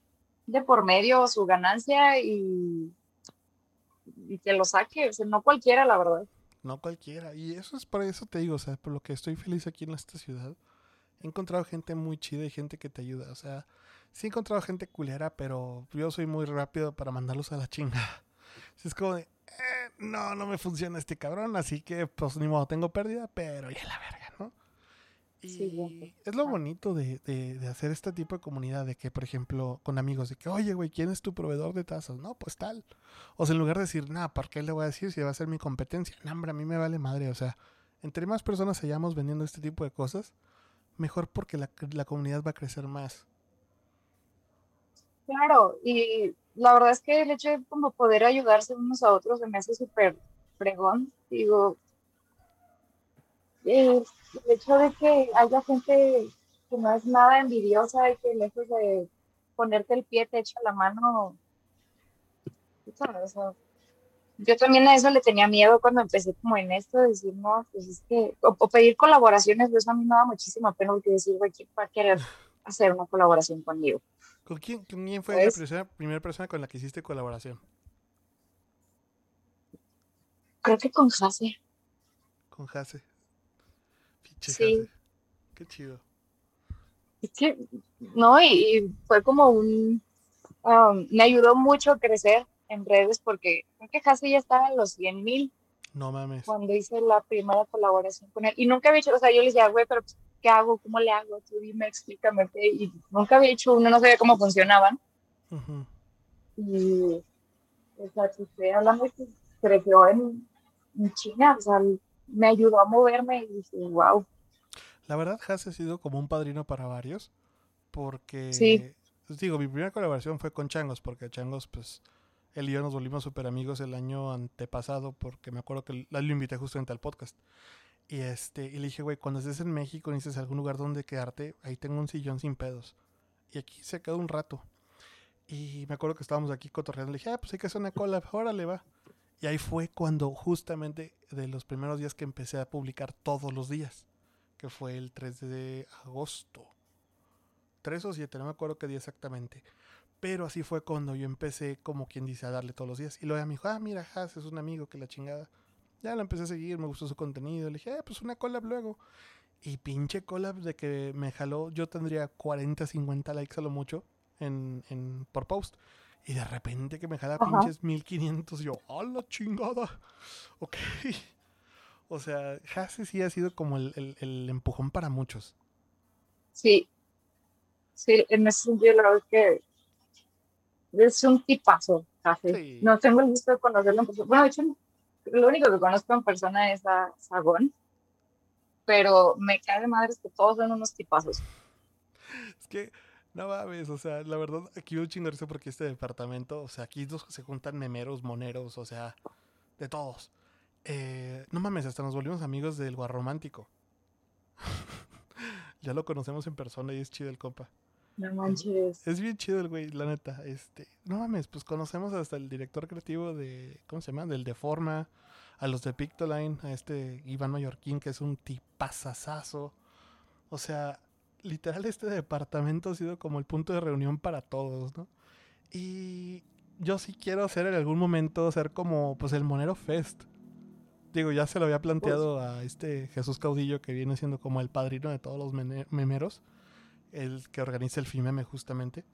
de por medio su ganancia y, y que lo saque. O sea, no cualquiera, la verdad. No cualquiera. Y eso es por eso te digo, o sea, por lo que estoy feliz aquí en esta ciudad. He encontrado gente muy chida y gente que te ayuda. O sea, sí he encontrado gente culera, pero yo soy muy rápido para mandarlos a la chingada. Es como de, eh, no, no me funciona este cabrón, así que pues ni modo, tengo pérdida, pero ya la verga, ¿no? Y Sí, es lo bonito de, de- de hacer este tipo de comunidad, de que, por ejemplo, con amigos, de que, oye, güey, ¿quién es tu proveedor de tazas? No, pues tal. O sea, en lugar de decir, nada, ¿por qué le voy a decir si va a ser mi competencia? No, hombre, a mí me vale madre. O sea, entre más personas hayamos vendiendo este tipo de cosas, mejor porque la, la comunidad va a crecer más. Claro, y la verdad es que el hecho de como poder ayudarse unos a otros se me hace súper fregón. Digo, eh, el hecho de que haya gente que no es nada envidiosa y que lejos de ponerte el pie te echa la mano. yo también a eso le tenía miedo cuando empecé como en esto, de decir, no, pues es que, o, o pedir colaboraciones, pues eso a mí me da muchísima pena porque decir, güey, ¿quién va a querer hacer una colaboración conmigo? ¿Con quién, fue Pues- la persona- primera persona con la que hiciste colaboración? Creo que con Jase. Con Jase. Pinche Sí. Jase. Qué chido. Es que, no, y, y fue como un, um, me ayudó mucho a crecer en redes porque creo que Jase ya estaba en los 100 mil No mames. cuando hice la primera colaboración con él. Y nunca había hecho, o sea, yo le decía, güey, pero pues, ¿qué hago? ¿Cómo le hago? Tú dime, explícame. qué". Y nunca había hecho uno, no sabía cómo funcionaban. Ujú. Y, o sea, que estoy hablando que creció en, en China, o sea, me ayudó a moverme y dije, wow. La verdad, Has ha sido como un padrino para varios. Porque, Sí. pues digo, mi primera colaboración fue con Changos, porque Changos, pues, él y yo nos volvimos súper amigos el año antepasado, porque me acuerdo que lo invité justamente al podcast. Y este, y le dije, güey, cuando estés en México, necesitas algún lugar donde quedarte, ahí tengo un sillón sin pedos. Y aquí se quedó un rato. Y me acuerdo que estábamos aquí cotorreando. Le dije, ah, pues hay que hacer una collab, órale, va. Y ahí fue cuando justamente de los primeros días que empecé a publicar todos los días, que fue el 3 de agosto. 3 o 7, no me acuerdo qué día exactamente. Pero así fue cuando yo empecé, como quien dice, a darle todos los días. Y luego ella me dijo, ah, mira, Has es un amigo que la chingada. Ya lo empecé a seguir, me gustó su contenido. Le dije, eh, pues una collab luego. Y pinche collab de que me jaló, yo tendría 40, 50 likes a lo mucho en, en, por post. Y de repente que me jala Ajá. pinches 1500, y yo, ¡a la chingada! Ok. O sea, Hase sí ha sido como el, el- el empujón para muchos. Sí, sí, en ese sentido, la verdad es que es un tipazo, Jase. Sí. No tengo el gusto de conocerlo. Bueno, de hecho, lo único que conozco en persona es a Sagón, pero me cae de madres que todos son unos tipazos. Es que, no mames, o sea, la verdad, aquí un chingo porque este departamento, o sea, aquí se juntan memeros, moneros, o sea, de todos. Eh, no mames, hasta nos volvimos amigos del guarromántico. ya lo conocemos en persona y es chido el compa. No manches. Es bien chido el güey, la neta. Este, no mames, pues conocemos hasta el director creativo de, ¿cómo se llama? Del Deforma, a los de Pictoline, a este Iván Mallorquín, que es un tipazazazo. O sea, literal este departamento ha sido como el punto de reunión para todos, ¿no? Y yo sí quiero hacer en algún momento, ser como, pues el Monero Fest. Digo, ya se lo había planteado a este Jesús Caudillo, que viene siendo como el padrino de todos los memeros el que organiza el FIMEME justamente.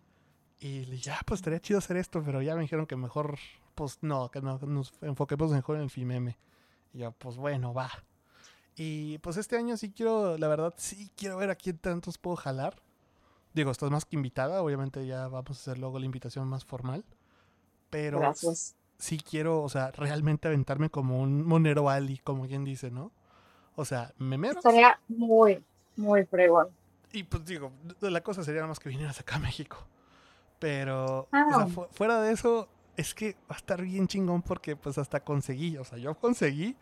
Y le dije, ah, pues estaría chido hacer esto, pero ya me dijeron que mejor, pues no, que no, nos enfoquemos mejor en el FIMEME. Y yo, pues bueno, va. Y pues este año sí quiero, la verdad, sí quiero ver a quién tantos puedo jalar. Digo, estás más que invitada, obviamente ya vamos a hacer luego la invitación más formal. Pero Gracias. sí quiero, o sea, realmente aventarme como un Monero Ali, como quien dice, ¿no? O sea, memeros. Estaría muy, muy fregón. Y pues digo, la cosa sería nada más que vinieras acá a México. Pero, o sea, fu- fuera de eso, es que va a estar bien chingón porque pues hasta conseguí, o sea, yo conseguí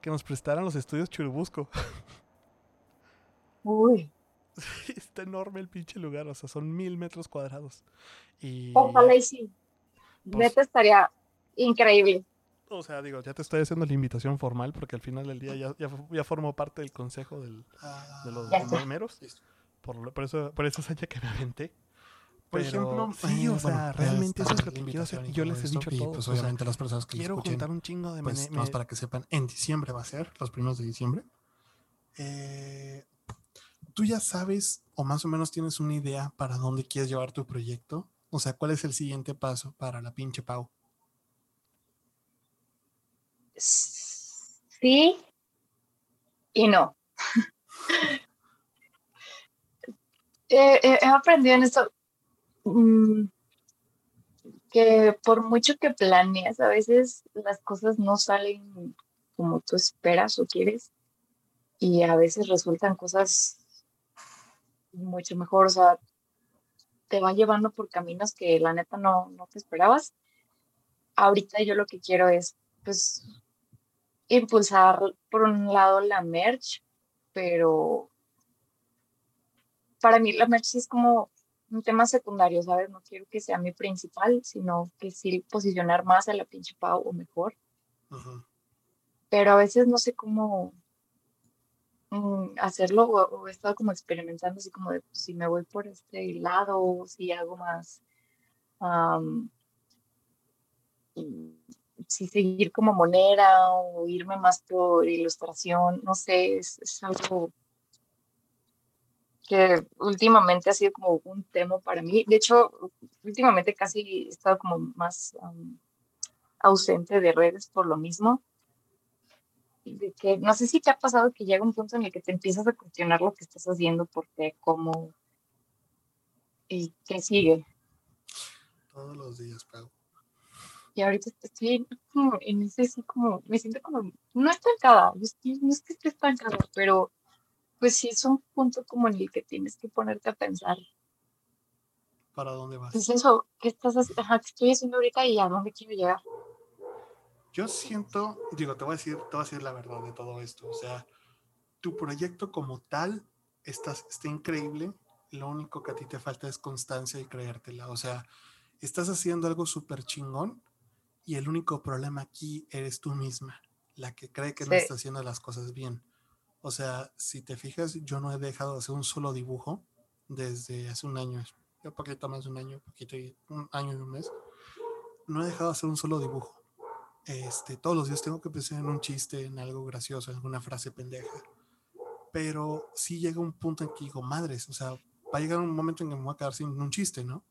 que nos prestaran los estudios Churubusco. Uy, Está enorme el pinche lugar, o sea, son mil metros cuadrados. Y, ojalá y sí. Pues- Neta estaría increíble. o sea, digo, ya te estoy haciendo la invitación formal porque al final del día ya, ya, ya formo parte del consejo del- de los memeros. Por, por eso, por esa hazaña que me aventé. Por Pero, ejemplo, sí, eh, o sea, bueno, realmente eso es lo que quiero hacer. Y y yo les he dicho y, todo. pues o sea, obviamente las personas que quiero escuchen, juntar un chingo de pues nomás me- para que sepan, en diciembre va a ser, los primeros de diciembre. Eh, ¿Tú ya sabes o más o menos tienes una idea para dónde quieres llevar tu proyecto? O sea, ¿cuál es el siguiente paso para la pinche Pau? Sí y no. Eh, eh, he aprendido en esto mm, que por mucho que planeas, a veces las cosas no salen como tú esperas o quieres y a veces resultan cosas mucho mejor, o sea, te van llevando por caminos que la neta no, no te esperabas. Ahorita yo lo que quiero es, pues, impulsar por un lado la merch, pero para mí la merch es como un tema secundario, ¿sabes? No quiero que sea mi principal, sino que sí posicionar más a la pinche Pau o mejor, pero a veces no sé cómo mm, hacerlo o, o he estado como experimentando así como de pues, si me voy por este lado o si hago más mm, si seguir como monera o irme más por ilustración, no sé, es, es algo que últimamente ha sido como un tema para mí. De hecho, últimamente casi he estado como más am, ausente de redes por lo mismo. De que no sé si te ha pasado que llega un punto en el que te empiezas a cuestionar lo que estás haciendo, por qué, cómo y qué sigue. Todos los días, Pau. Y ahorita estoy como en ese, así como, me siento como, no estancada, no es que esté estancada, pero pues sí es un punto como en el que tienes que ponerte a pensar, ¿Para dónde vas? pues eso, ¿qué estás ajá, qué estoy haciendo ahorita y a dónde quiero llegar? Yo siento, digo, te voy a decir, te voy a decir la verdad de todo esto. O sea, tu proyecto como tal está, está increíble. Lo único que a ti te falta es constancia y creértela. O sea, estás haciendo algo súper chingón y el único problema aquí eres tú misma, la que cree que no está haciendo las cosas bien. O sea, si te fijas, yo no he dejado de hacer un solo dibujo desde hace un año, un poquito más de un año, poquito y un año y un mes. No he dejado de hacer un solo dibujo este, todos los días tengo que pensar en un chiste, en algo gracioso, en alguna frase pendeja. Pero sí llega un punto en que digo, madres, o sea, va a llegar un momento en que me voy a quedar sin un chiste, ¿no?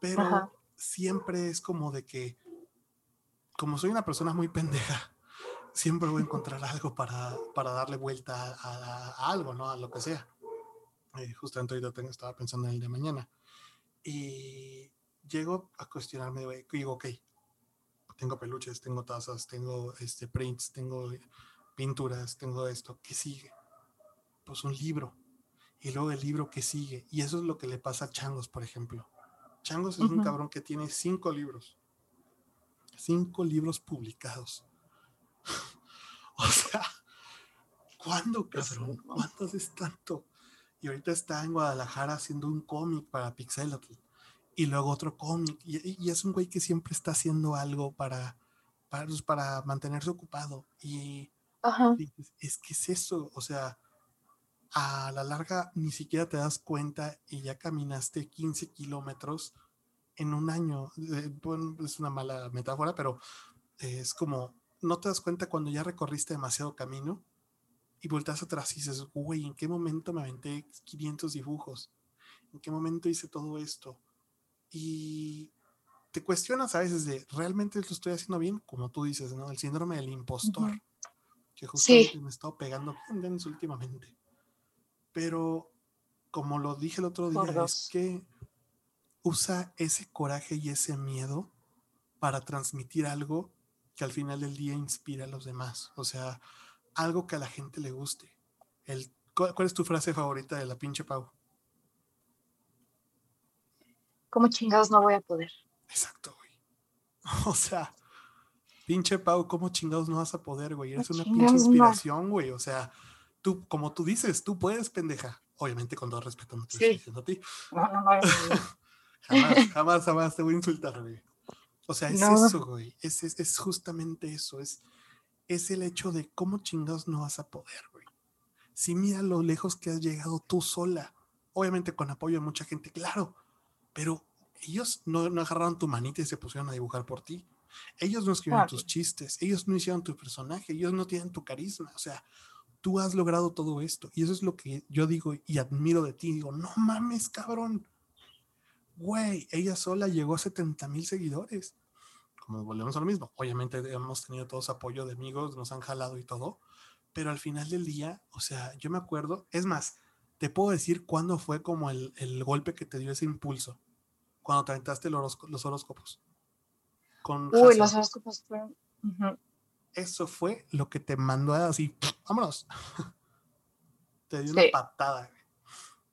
Pero Ajá. siempre es como de que, como soy una persona muy pendeja, siempre voy a encontrar algo para, para darle vuelta a, a- a algo, ¿no? A lo que sea. Eh, justamente ahorita tengo- estaba pensando en el de mañana. Y llego a cuestionarme, digo, ok, tengo peluches, tengo tazas, tengo este, prints, tengo pinturas, tengo esto. ¿Qué sigue? Pues un libro. Y luego el libro que sigue. Y eso es lo que le pasa a Changos, por ejemplo. Changos es un Ujú. cabrón que tiene cinco libros. Cinco libros publicados. o sea, ¿cuándo, cabrón? ¿Cuándo haces tanto? Y ahorita está en Guadalajara haciendo un cómic para Pixelatl y luego otro cómic. Y, y es un güey que siempre está haciendo algo para, para, pues, para mantenerse ocupado. Y Ajá. dices, es que es eso, o sea, a la larga ni siquiera te das cuenta y ya caminaste 15 kilómetros en un año. Eh, bueno, es una mala metáfora, pero es como, no te das cuenta cuando ya recorriste demasiado camino y volteas atrás y dices, güey, ¿en qué momento me aventé 500 dibujos? ¿En qué momento hice todo esto? Y te cuestionas a veces de, ¿realmente lo estoy haciendo bien? Como tú dices, ¿no? El síndrome del impostor, Ujú. que justamente Sí. me he estado pegando bien denso últimamente. Pero, como lo dije el otro Por día, es dos. que usa ese coraje y ese miedo para transmitir algo que al final del día inspira a los demás. O sea, algo que a la gente le guste. El, ¿cuál, cuál es tu frase favorita de la pinche Pau? ¿Cómo chingados no voy a poder? Exacto, güey. O sea, pinche Pau, ¿cómo chingados no vas a poder, güey? Eres ¿Cómo una pinche no? inspiración, güey. O sea, tú, como tú dices, tú puedes, pendeja. Obviamente con todo respeto, no te estoy Sí. diciendo a ti. No, no, no. Jamás, jamás, jamás te voy a insultar, güey. O sea, es No. eso, güey. Es, es, es justamente eso. Es, es el hecho de cómo chingados no vas a poder, güey. Si mira lo lejos que has llegado tú sola. Obviamente con apoyo de mucha gente, claro. Pero ellos no, no agarraron tu manita y se pusieron a dibujar por ti. Ellos no escribieron tus chistes. Ellos no hicieron tu personaje. Ellos no tienen tu carisma. O sea, tú has logrado todo esto. Y eso es lo que yo digo y admiro de ti. Digo, no mames, cabrón. Güey, ella sola llegó a 70 mil seguidores. Como volvemos a lo mismo. Obviamente hemos tenido todos apoyo de amigos, nos han jalado y todo. Pero al final del día, o sea, yo me acuerdo. Es más, te puedo decir cuándo fue como el, el golpe que te dio ese impulso. Cuando te aventaste horosco- los horóscopos. Con Uy, los horóscopos fueron. Eso fue lo que te mandó así, vámonos. te dio una patada.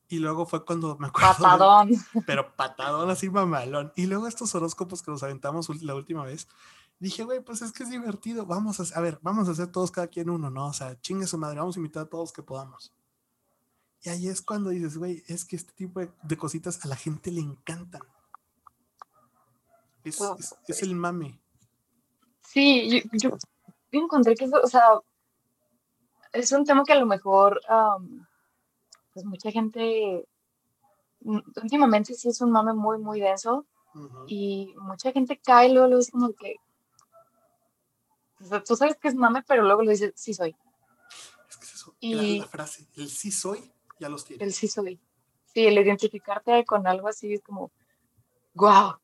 Y luego fue cuando me acuerdo. de- Patadón. pero patadón así mamalón. Y luego estos horóscopos que nos aventamos la última vez, dije, güey, pues es que es divertido. Vamos a, a ver, vamos a hacer todos cada quien uno, ¿no? O sea, chingue su madre, vamos a invitar a todos que podamos. Y ahí es cuando dices, güey, es que este tipo de, de cositas a la gente le encantan. Es, Wow. es- es el mame. Sí, yo, yo encontré que eso, o sea, es un tema que a lo mejor, pues mucha gente, mm, últimamente sí es un mame muy, muy denso y mucha gente cae y luego lo dice como que, sea, tú sabes que es mame, pero luego lo dices, sí soy, Es que es eso, Y- la, frase, el sí soy, ya los tiene. el sí soy. Sí, el identificarte con algo así es como, wow.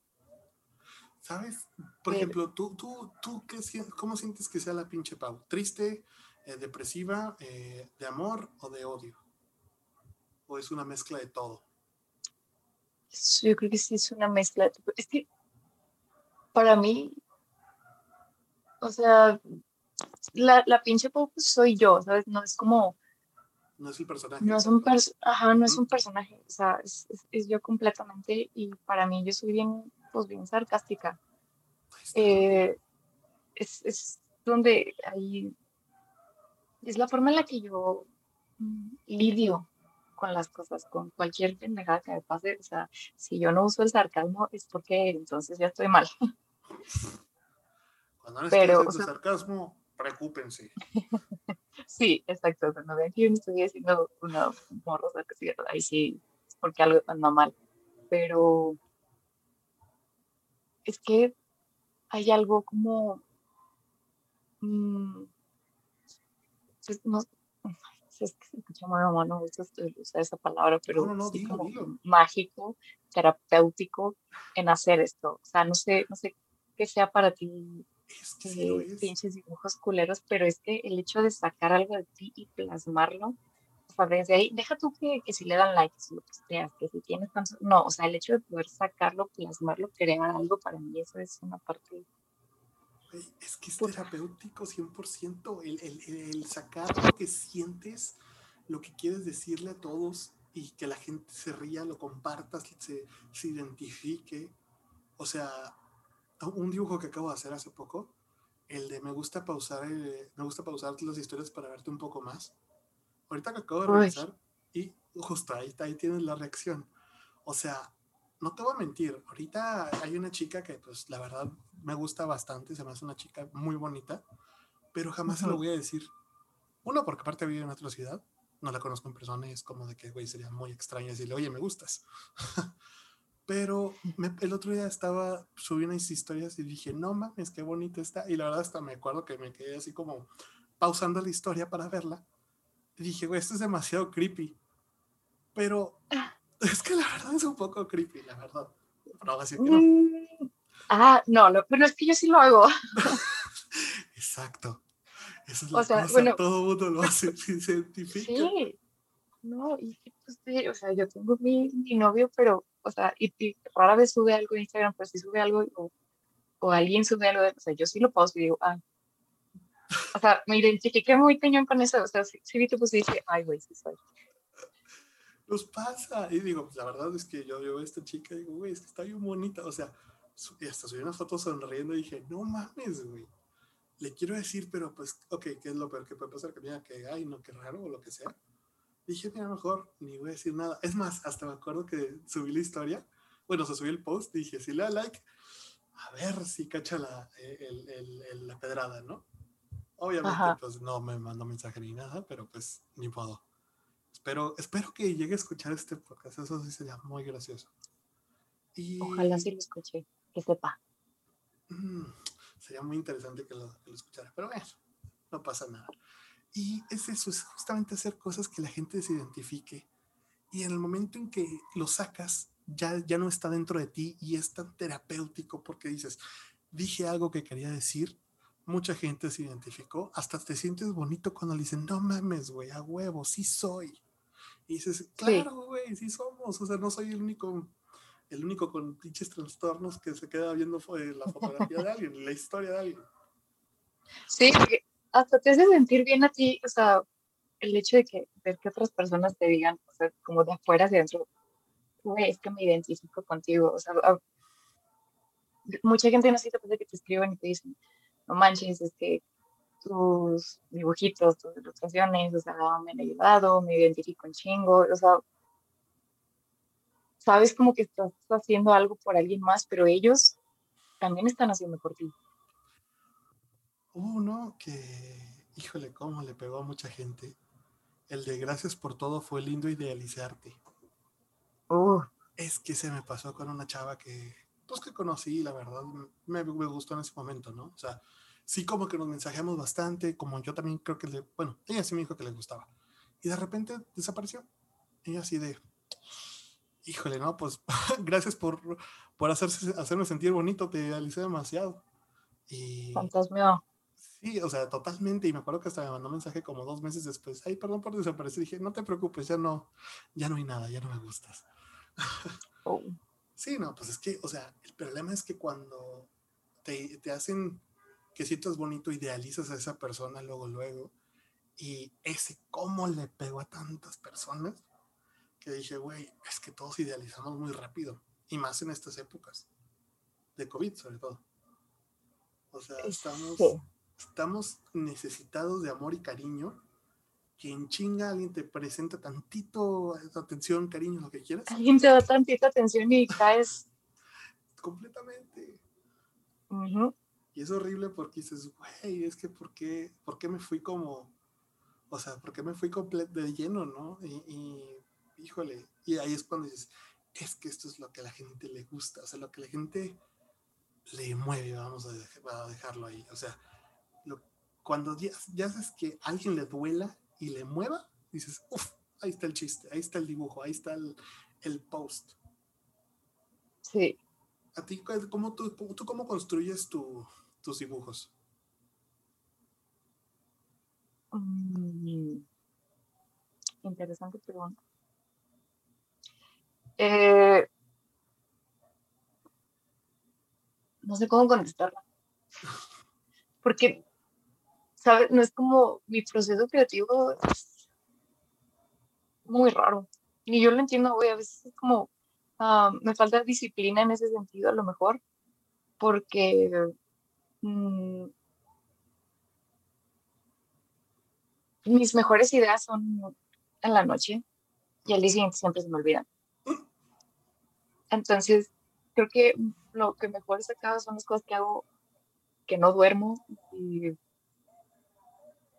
¿Sabes? Por Pero- ejemplo, ¿tú, tú, tú qué, cómo sientes que sea la pinche Pau? ¿Triste, eh, depresiva, eh, de amor o de odio? ¿O es una mezcla de todo? Yo creo que sí es una mezcla. Es que para mí, o sea, la, la pinche pues, soy yo, ¿sabes? No es como, No es el personaje. no es un perso- ajá, no es un personaje, o sea, es, es- es yo completamente y para mí yo soy bien, pues bien sarcástica. Eh, es, es donde ahí, es la forma en la que yo mm, lidio con las cosas, con cualquier pendejada que me pase, o sea, si yo no uso el sarcasmo es porque entonces ya estoy mal. Cuando no pero, o sea- sarcasmo, preocúpense. Sí, exacto. Cuando vean que yo no estoy haciendo una morra sarcástica, ahí sí, es porque algo anda mal. Pero es que hay algo como. mm, pues, no, es que se escucha muy mamá, no me gusta usar esa palabra, pero no, no, sí dilo, como dilo. mágico, terapéutico en hacer esto. O sea, no sé, no sé qué sea para ti Es que eh, pinches dibujos culeros, pero es que el hecho de sacar algo de ti y plasmarlo, o sea, desde ahí, deja tú que, que si le dan like, si lo posteas, que si tienes tantos, no, o sea, el hecho de poder sacarlo, plasmarlo, crear algo, para mí eso es una parte, Es que es terapéutico 100%. El, el, el- el sacar lo que sientes, lo que quieres decirle a todos y que la gente se ría, lo compartas, se, se identifique. O sea, un dibujo que acabo de hacer hace poco, el de me gusta pausar, eh, me gusta pausar las historias para verte un poco más. Ahorita que acabo de Uy. revisar y justo ahí, ahí tienes la reacción. O sea, no te voy a mentir, ahorita hay una chica que pues la verdad me gusta bastante, se me hace una chica muy bonita, pero jamás se lo voy a decir. Uno, porque aparte vive en otra ciudad, no la conozco en persona y es como de que, güey, sería muy extraño decirle, oye, me gustas. pero me- el otro día estaba, subí unas historias y dije, no mames, qué bonita está. Y la verdad hasta me acuerdo que me quedé así como pausando la historia para verla. Y dije, güey, esto es demasiado creepy. Pero es que la verdad es un poco creepy, la verdad. Pero ahora sí que no. Mm, ah, no, no, pero es que yo sí lo hago, Exacto. Esa es O la sea, cosa, bueno, todo el mundo lo hace, se identifica. sí, no, y pues, sí, o sea, yo tengo mi, mi novio, pero, o sea, y, y rara vez sube algo en Instagram, pero si sube algo, o, o alguien sube algo, o sea, yo sí lo pauso y digo, ah, o sea, me identifiqué muy cañón con eso, o sea, sí, vi que pues dije, ay, güey, sí soy. Nos pasa. Y digo, pues, la verdad es que yo, yo veo a esta chica y digo, güey, es que está bien bonita. O sea, y hasta subí una foto sonriendo y dije, no mames, güey. le quiero decir, pero pues, ok, ¿qué es lo peor que puede pasar? Que mira, que, ay, no, qué raro o lo que sea. Dije, mira, mejor ni voy a decir nada. Es más, hasta me acuerdo que subí la historia. Bueno, se subió el post. Dije, si le da like, a ver si cacha la, el, el, la pedrada, ¿no? Obviamente, pues no me mandó mensaje ni nada, pero pues ni puedo. Espero, espero que llegue a escuchar este podcast. Eso sí sería muy gracioso. Y... Ojalá sí lo escuche, que sepa. Mm, sería muy interesante que lo, que lo escuchara, pero bueno, no pasa nada. Y es eso, es justamente hacer cosas que la gente se identifique. Y en el momento en que lo sacas, ya, ya no está dentro de ti y es tan terapéutico porque dices, dije algo que quería decir, mucha gente se identificó, hasta te sientes bonito cuando le dicen, no mames, güey, a huevo, sí soy. Y dices, claro, güey, sí. somos, o sea, no soy el único, el único con pinches trastornos que se queda viendo la fotografía de alguien, la historia de alguien. Sí, hasta te hace sentir bien a ti, o sea, el hecho de que ver que otras personas te digan, o sea, como de afuera hacia adentro, güey, es que me identifico contigo, o sea, mucha gente no siente que te escriben y te dicen, no manches, es que tus dibujitos, tus ilustraciones, o sea, me han ayudado, me identifico un chingo, o sea, sabes como que estás haciendo algo por alguien más, pero ellos también están haciendo por ti. Uno que, híjole, cómo le pegó a mucha gente. El de gracias por todo fue lindo idealizarte. Es que se me pasó con una chava que, pues que conocí, la verdad, me, me, gustó en ese momento, ¿no? O sea, sí como que nos mensajeamos bastante, como yo también creo que le, bueno, ella sí me dijo que le gustaba. Y de repente desapareció. Ella así de, híjole, no, pues gracias por, por hacerse, hacerme sentir bonito, te idealicé demasiado. Y... Fantasmeo. Sí, o sea, totalmente. Y me acuerdo que hasta me mandó un mensaje como dos meses después. Ay, perdón por desaparecer. Dije, no te preocupes, ya no, ya no hay nada, ya no me gustas. Oh. Sí, no, pues es que, o sea, el problema es que cuando te, te hacen que sientas bonito, idealizas a esa persona luego, luego, y ese cómo le pegó a tantas personas, que dije, güey, es que todos idealizamos muy rápido, y más en estas épocas, de COVID sobre todo. O sea, estamos, estamos necesitados de amor y cariño, que en chinga alguien te presenta tantito atención, cariño, lo que quieras. Alguien te da tantita atención y caes. Completamente. Y es horrible porque dices, güey, es que ¿por qué, ¿por qué me fui como, o sea, ¿por qué me fui completo de lleno, no? Y, híjole, y ahí es cuando dices, es que esto es lo que a la gente le gusta, o sea, lo que la gente le mueve, vamos a, dejarlo ahí. O sea, cuando ya, ya sabes que alguien le duela y le mueva, dices, uff, ahí está el chiste, ahí está el dibujo, ahí está el, post. Sí. ¿A ti cómo tú, tú cómo construyes tu, tus dibujos? Mm, interesante pregunta. Eh, no sé cómo contestarla. Porque, ¿sabes? No es como mi proceso creativo es muy raro. Ni yo lo entiendo. A veces es como, ah, me falta disciplina en ese sentido, a lo mejor, porque mm, mis mejores ideas son en la noche y al día siguiente siempre se me olvidan. Entonces, creo que lo que mejor he son las cosas que hago que no duermo y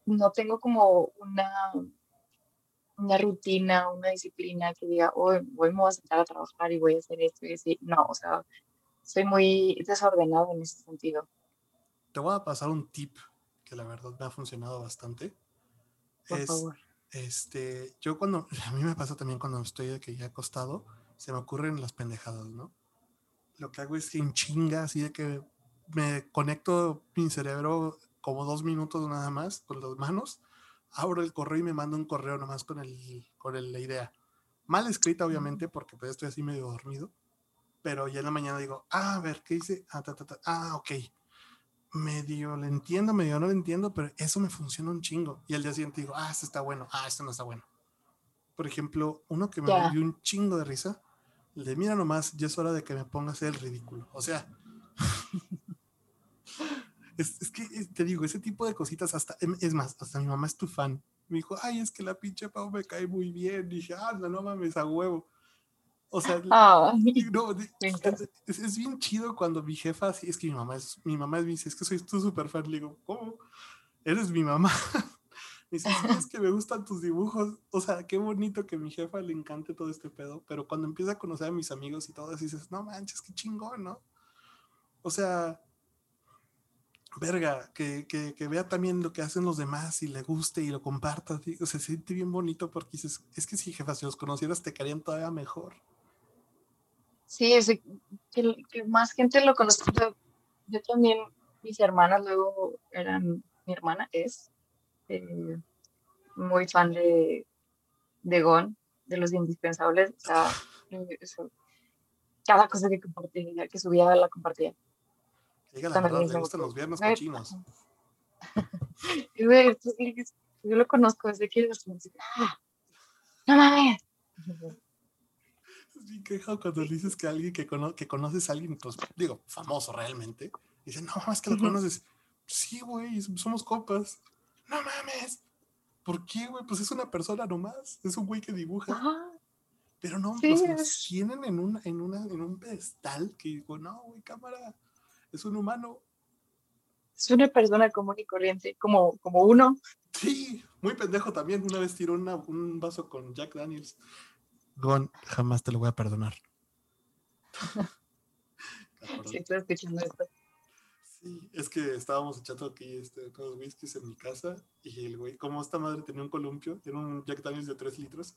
no tengo como una, una rutina, una disciplina que diga, hoy, hoy me voy a sentar a trabajar y voy a hacer esto y decir, no, o sea, soy muy desordenado en ese sentido. Te voy a pasar un tip que la verdad me ha funcionado bastante. Por favor. Este, yo cuando, a mí me pasa también cuando estoy de que ya acostado, se me ocurren las pendejadas, ¿no? lo que hago es que en chinga, así de que me conecto mi cerebro como dos minutos nada más con las manos, abro el correo y me mando un correo nomás con, el, con la idea. Mal escrita, obviamente, porque pues estoy así medio dormido, pero ya en la mañana digo, ah, a ver, ¿qué dice? Ah, ah, ok. Medio lo entiendo, medio no lo entiendo, pero eso me funciona un chingo. Y al día siguiente digo, ah, esto está bueno, ah, esto no está bueno. Por ejemplo, uno que me dio un chingo de risa de mira nomás, ya es hora de que me pongas el ridículo. O sea, Es, es que te digo, ese tipo de cositas, hasta, em, es más, hasta mi mamá es tu fan. Me dijo, ay, es que la pinche Pau me cae muy bien. dije, ah, no, no mames, a huevo. O sea, Ah, no, es, es bien chido cuando mi jefa, sí, es que mi mamá es, mi mamá me dice, es que soy tu super fan. Le digo, ¿cómo? Eres mi mamá. Me dice, "Sí, es que me gustan tus dibujos. O sea, qué bonito que a mi jefa le encante todo este pedo. Pero cuando empieza a conocer a mis amigos y todo, dices, no manches, qué chingón, ¿no? O sea, verga, que, que, que vea también lo que hacen los demás y le guste y lo comparta. O sea, se siente bien bonito porque dices, es que si jefa, si los conocieras te caerían todavía mejor. Sí, es que, que más gente lo conozca. Yo, yo también, mis hermanas luego eran, mi hermana es eh, muy fan de, de Gon, de los indispensables. O sea, eh, eso, cada cosa que compartía, que subía, la compartía. Diga la verdad, le gustan los viernes "Güey, cochinos. Y, güey, esto sí es- yo lo conozco desde que ¡Ah! ¡No mames! Bien queja cuando dices que alguien que, cono- que conoces a alguien, pues digo, famoso realmente, dice, no, es que lo conoces. Sí, güey, somos copas. No mames. ¿Por qué, güey? Pues es una persona nomás. Es un güey que dibuja. Ajá, Pero no, Sí, los, los tienen en, una, en, una, en un pedestal que digo, no, güey, cámara. Es un humano. Es una persona común y corriente, como, como uno. Sí, muy pendejo también. Una vez tiró una- un vaso con Jack Daniels. Gon, jamás te lo voy a perdonar. Si estoy escuchando esto. Sí, es que estábamos echando aquí este, con los whiskies en mi casa y el güey, como esta madre tenía un columpio, era un Jack Daniels de 3 litros,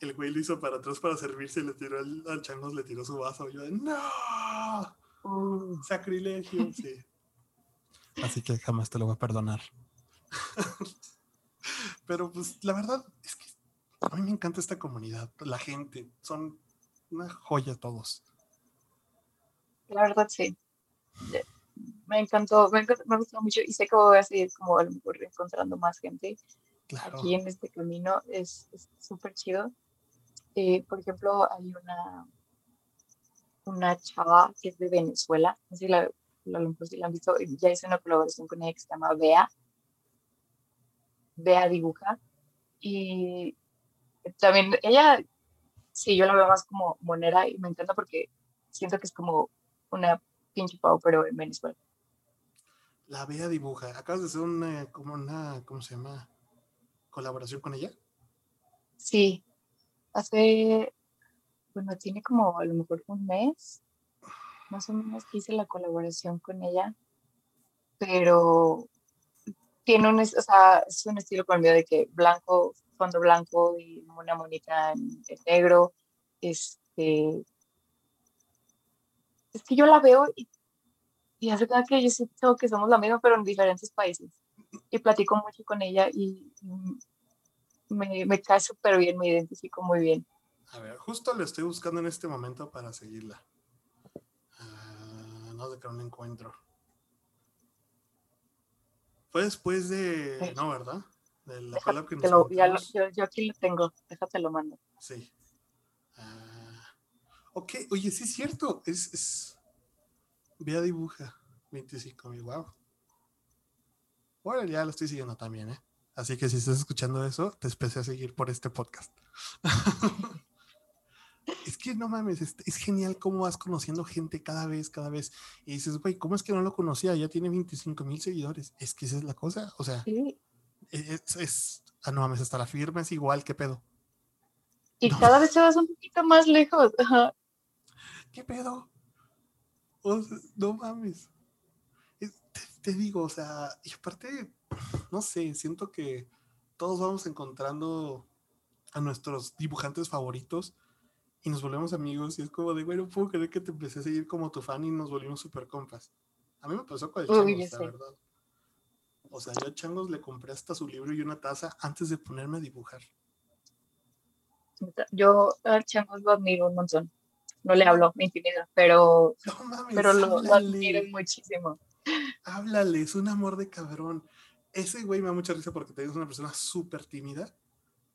el güey lo hizo para atrás para servirse y le tiró al, al changos, le tiró su vaso. Y yo de, ¡No! Uh, Sacrilegio, sí. Así que jamás te lo voy a perdonar. Pero pues la verdad es que a mí me encanta esta comunidad, la gente, son una joya todos. la verdad, sí. Me encantó, me, encantó- me gustó mucho y sé que voy a seguir como a lo mejor encontrando más gente Claro. aquí en este camino. Es súper chido. Eh, por ejemplo, hay una, una chava que es de Venezuela, no sé si la, la, si han visto, ya hice una colaboración con ella que se llama Bea. Bea dibuja. Y también ella, sí, yo la veo más como monera y me encanta porque siento que es como una pinche pavo, pero en Venezuela. La Bea dibuja. Acabas de hacer una, como una, ¿cómo se llama? Colaboración con ella. Sí, hace, bueno, tiene como a lo mejor un mes, más o menos que hice la colaboración con ella, pero tiene un, o sea, es un estilo conmigo de que blanco, fondo blanco y una monita en, en negro, este, es que yo la veo y, y hace cuenta que yo siento que somos la misma, pero en diferentes países, y platico mucho con ella y, me, me cae súper bien, me identifico muy bien. A ver, justo le estoy buscando en este momento para seguirla. Ah, no sé que no la encuentro. Fue después de. No, ¿verdad? De la collab que nos lo- ya lo- aventamos. yo, yo aquí lo tengo, déjate lo mando. Sí. Ah, ok, oye, sí es cierto. Es. es... Vea dibuja. 25 mil, wow. Bueno, ya lo estoy siguiendo también, ¿eh? Así que si estás escuchando eso, te empecé a seguir por este podcast. es que no mames, es, es genial cómo vas conociendo gente cada vez, cada vez. Y dices, güey, ¿cómo es que no lo conocía? Ya tiene 25 mil seguidores. Es que esa es la cosa. O sea, Sí, es, es- Ah, no mames, hasta la firma es igual, ¿qué pedo? y No. cada vez te vas un poquito más lejos. ajá. ¿Qué pedo? O sea, no mames. Es- Te, te digo, o sea, y aparte, no sé, siento que todos vamos encontrando a nuestros dibujantes favoritos y nos volvemos amigos y es como de, güey, no puedo creer que te empecé a seguir como tu fan y nos volvimos super compas. A mí me pasó con el Uy, la verdad. O sea, yo a Changos le compré hasta su libro y una taza antes de ponerme a dibujar. Yo al Changos lo admiro un montón. No le hablo, me intimida, pero, No mames, pero lo, lo admiro muchísimo. háblale, es un amor de cabrón. Ese güey me da mucha risa porque te digo, es una persona súper tímida,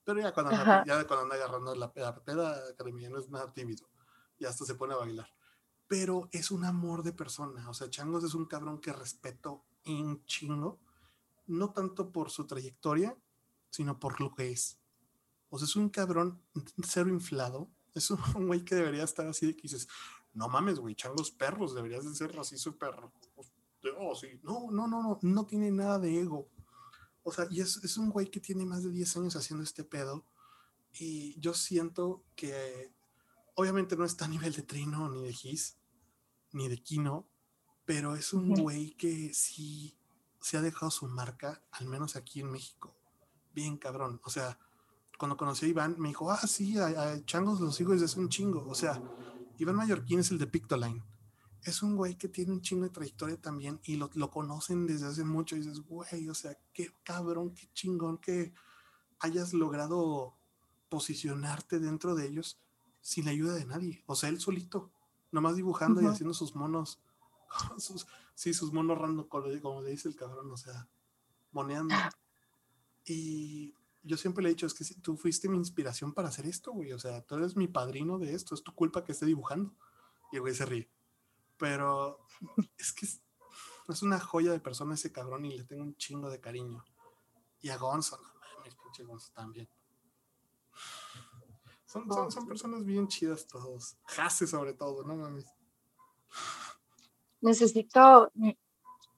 pero ya cuando, anda, ya cuando anda agarrando la, la peda, academia, no es nada tímido, y hasta se pone a bailar. Pero es un amor de persona, o sea, Changos es un cabrón que respeto un chingo, no tanto por su trayectoria, sino por lo que es. O sea, es un cabrón cero inflado. Es un güey que debería estar así de que dices, no mames, güey, changos perros, deberías de ser así súper. Oh, sí. No, no, no, no, no tiene nada de ego. O sea, y es, es un güey que tiene más de 10 años haciendo este pedo. Y yo siento que obviamente no está a nivel de Trino, ni de Gis, ni de Kino, pero es un güey que sí se ha dejado su marca, al menos aquí en México. Bien cabrón. O sea, cuando conocí a Iván, me dijo, ah, sí, a, Changos los sigo desde hace un chingo. O sea, Iván Mallorquín es el de Pictoline. Es un güey que tiene un chingo de trayectoria también y lo, lo conocen desde hace mucho. Y dices, güey, o sea, qué cabrón, qué chingón que hayas logrado posicionarte dentro de ellos sin la ayuda de nadie. O sea, él solito, nomás dibujando y haciendo sus monos. sus, sí, sus monos random, como le dice el cabrón, o sea, moneando. Y yo siempre le he dicho, es que si tú fuiste mi inspiración para hacer esto, güey. O sea, tú eres mi padrino de esto, es tu culpa que esté dibujando. Y el güey se ríe. Pero es que es, es, una joya de persona ese cabrón y le tengo un chingo de cariño. Y a Gonzo, no mames, pinche Gonzo también. Son, son, personas bien chidas todos. Jase sobre todo, no mames. Necesito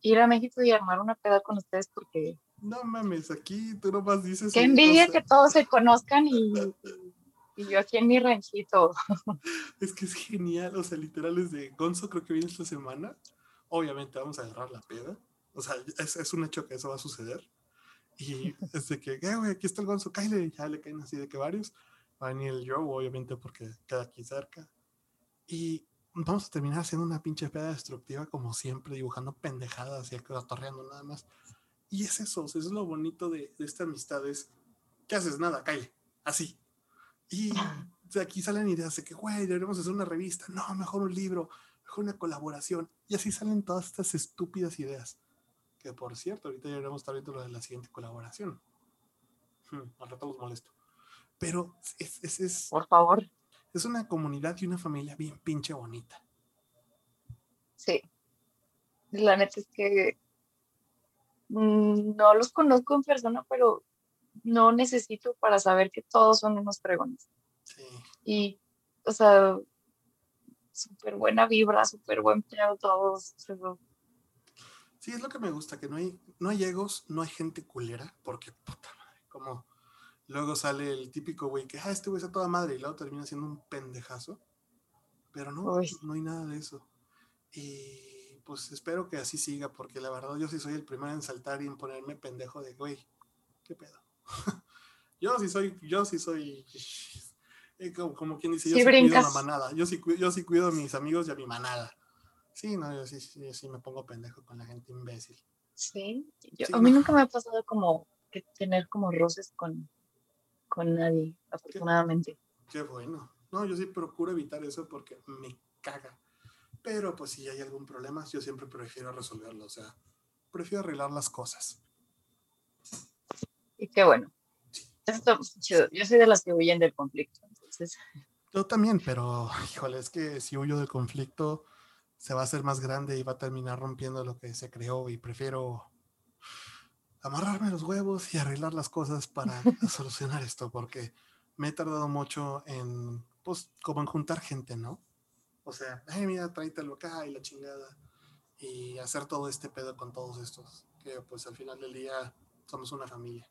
ir a México y armar una peda con ustedes porque... No mames, aquí tú nomás dices... Qué envidia que todos se conozcan y, y yo aquí en mi ranchito. Es que es genial, o sea, literal es de Gonzo creo que viene esta semana. Obviamente vamos a agarrar la peda. O sea, es, es un hecho que eso va a suceder. Y es de que, eh, güey, aquí está el Gonzo, cállate, ya le caen así de que varios. Daniel Joe, obviamente porque queda aquí cerca. Y vamos a terminar haciendo una pinche peda destructiva como siempre, dibujando pendejadas y atorreando nada más. Y es eso, eso es lo bonito de, esta amistad, es, ¿qué haces? Nada, calle, así. Y de aquí salen ideas de que, güey, deberíamos hacer una revista, no, mejor un libro, mejor una colaboración. Y así salen todas estas estúpidas ideas. Que por cierto, ahorita ya deberíamos estar viendo lo de la siguiente colaboración. Hmm, al rato los molesto. Pero es, es, Por favor. Es una comunidad y una familia bien pinche bonita. Sí. La neta es que mm, no los conozco en persona, pero no necesito para saber que todos son unos pregones. Sí. Y, o sea, súper buena vibra, súper buen pedo todos. Sí, es lo que me gusta, que no hay, no hay egos, no hay gente culera, porque puta madre, como Luego sale el típico güey que, ah, este güey está toda madre y luego termina siendo un pendejazo. Pero no, no hay nada de eso. Y pues espero que así siga, porque la verdad yo sí soy el primero en saltar y en ponerme pendejo de, güey, ¿qué pedo? yo sí soy, yo sí soy, eh, como, quien dice, yo sí, cuido a la manada. Yo sí, yo sí cuido a mis amigos y a mi manada. Sí, no, yo sí, sí, me pongo pendejo con la gente imbécil. Sí, a mí nunca me ha pasado como que tener como roces con, con nadie, afortunadamente. Qué, bueno. No, yo sí procuro evitar eso porque me caga. Pero pues si hay algún problema, yo siempre prefiero resolverlo. O sea, prefiero arreglar las cosas. Y qué bueno. Yo soy de las que huyen del conflicto. Entonces... Yo también, pero híjole, es que si huyo del conflicto se va a hacer más grande y va a terminar rompiendo lo que se creó y prefiero amarrarme los huevos y arreglar las cosas para solucionar esto, porque me he tardado mucho en, pues, como en juntar gente, ¿no? O sea, ay, mira, tráetelo acá y la chingada. Y hacer todo este pedo con todos estos, que pues al final del día somos una familia.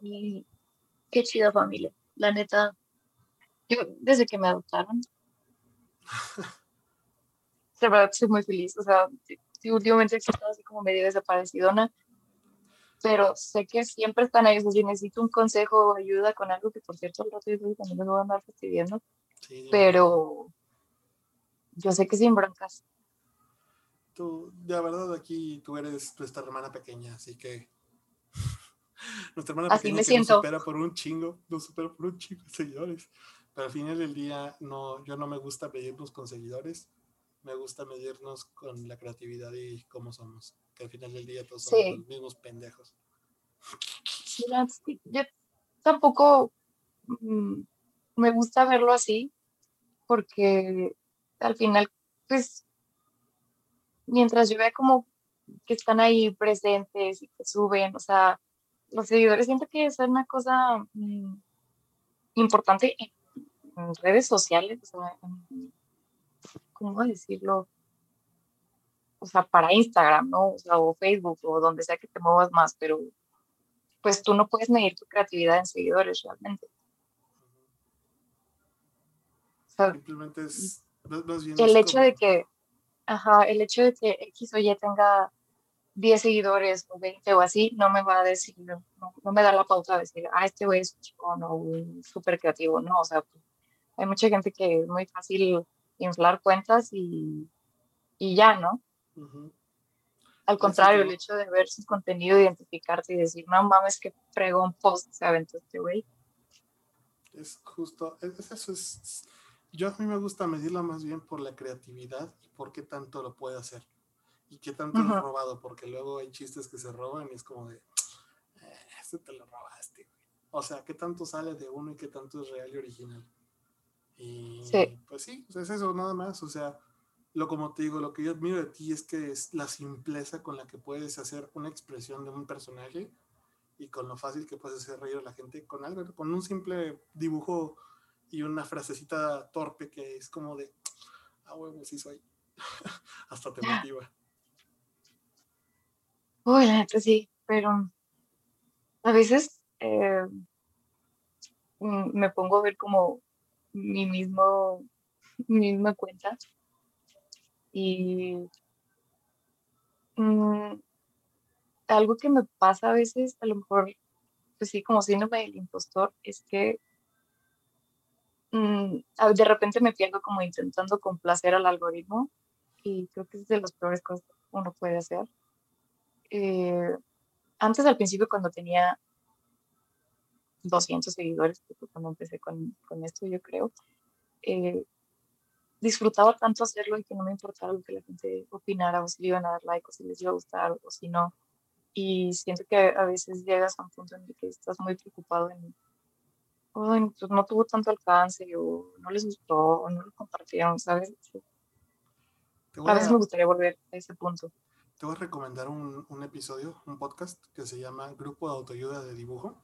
Y qué chida familia. La neta, yo desde que me adoptaron, de verdad estoy muy feliz. O sea, sí, últimamente he estado así como medio desaparecidona, pero sé que siempre están ahí. O si necesito un consejo o ayuda con algo, que por cierto, el rato yo también me voy a andar fastidiando, pero yo sé que sin broncas. Tú, la verdad, aquí tú eres nuestra hermana pequeña, así que nuestra hermana así pequeña me siento. nos supera por un chingo, nos supera por un chingo seguidores. Pero al final del día, no, yo no me gusta pedirnos con seguidores me gusta medirnos con la creatividad y cómo somos. Que al final del día todos somos los mismos pendejos. yo tampoco mm, me gusta verlo así, porque al final, pues, mientras yo vea como que están ahí presentes y que suben, o sea, los seguidores siento que es una cosa mm, importante en, redes sociales, o sea, ¿cómo decirlo? O sea, para Instagram, ¿no? O sea, o Facebook o donde sea que te muevas más, pero pues tú no puedes medir tu creatividad en seguidores realmente. Simplemente es el hecho de que, ajá, el hecho de que X o Y tenga 10 seguidores o 20 o así, no me va a decir, no, me da la pauta de decir, ah, este güey es un chico, no, un súper creativo, no, o sea, hay mucha gente que es muy fácil inflar cuentas y, y ya, ¿no? Al contrario, el hecho de ver su contenido, identificarte y decir, no mames, que un post se aventó este güey. Es justo, eso es, yo a mí me gusta medirlo más bien por la creatividad y por qué tanto lo puede hacer y qué tanto lo ha robado, porque luego hay chistes que se roban y es como de, eh, este te lo robaste. O sea, qué tanto sale de uno y qué tanto es real y original. Y pues sí, es eso nada más. O sea, lo como te digo, lo que yo admiro de ti es que es la simpleza con la que puedes hacer una expresión de un personaje y con lo fácil que puedes hacer reír a la gente con algo, con un simple dibujo y una frasecita torpe que es como de, ah, huevo, sí soy. Hasta te motiva. Uy, la neta sí, pero a veces eh, mm, me pongo a ver como mi mismo, mi misma cuenta. Y mm, algo que me pasa a veces, a lo mejor, pues sí, como síndrome del impostor, es que mm, de repente me pierdo como intentando complacer al algoritmo y creo que es de las peores cosas que uno puede hacer. Eh, antes al principio cuando tenía 200 seguidores, cuando empecé con, con esto yo creo, eh, disfrutaba tanto hacerlo y que no me importara lo que la gente opinara o si le iban a dar like o si les iba a gustar o si no. Y siento que a veces llegas a un punto en el que estás muy preocupado en, pues no tuvo tanto alcance o no les gustó o no lo compartieron, ¿sabes? A veces me gustaría volver a ese punto te voy a recomendar un, un, episodio, un podcast que se llama Grupo de Autoayuda de Dibujo.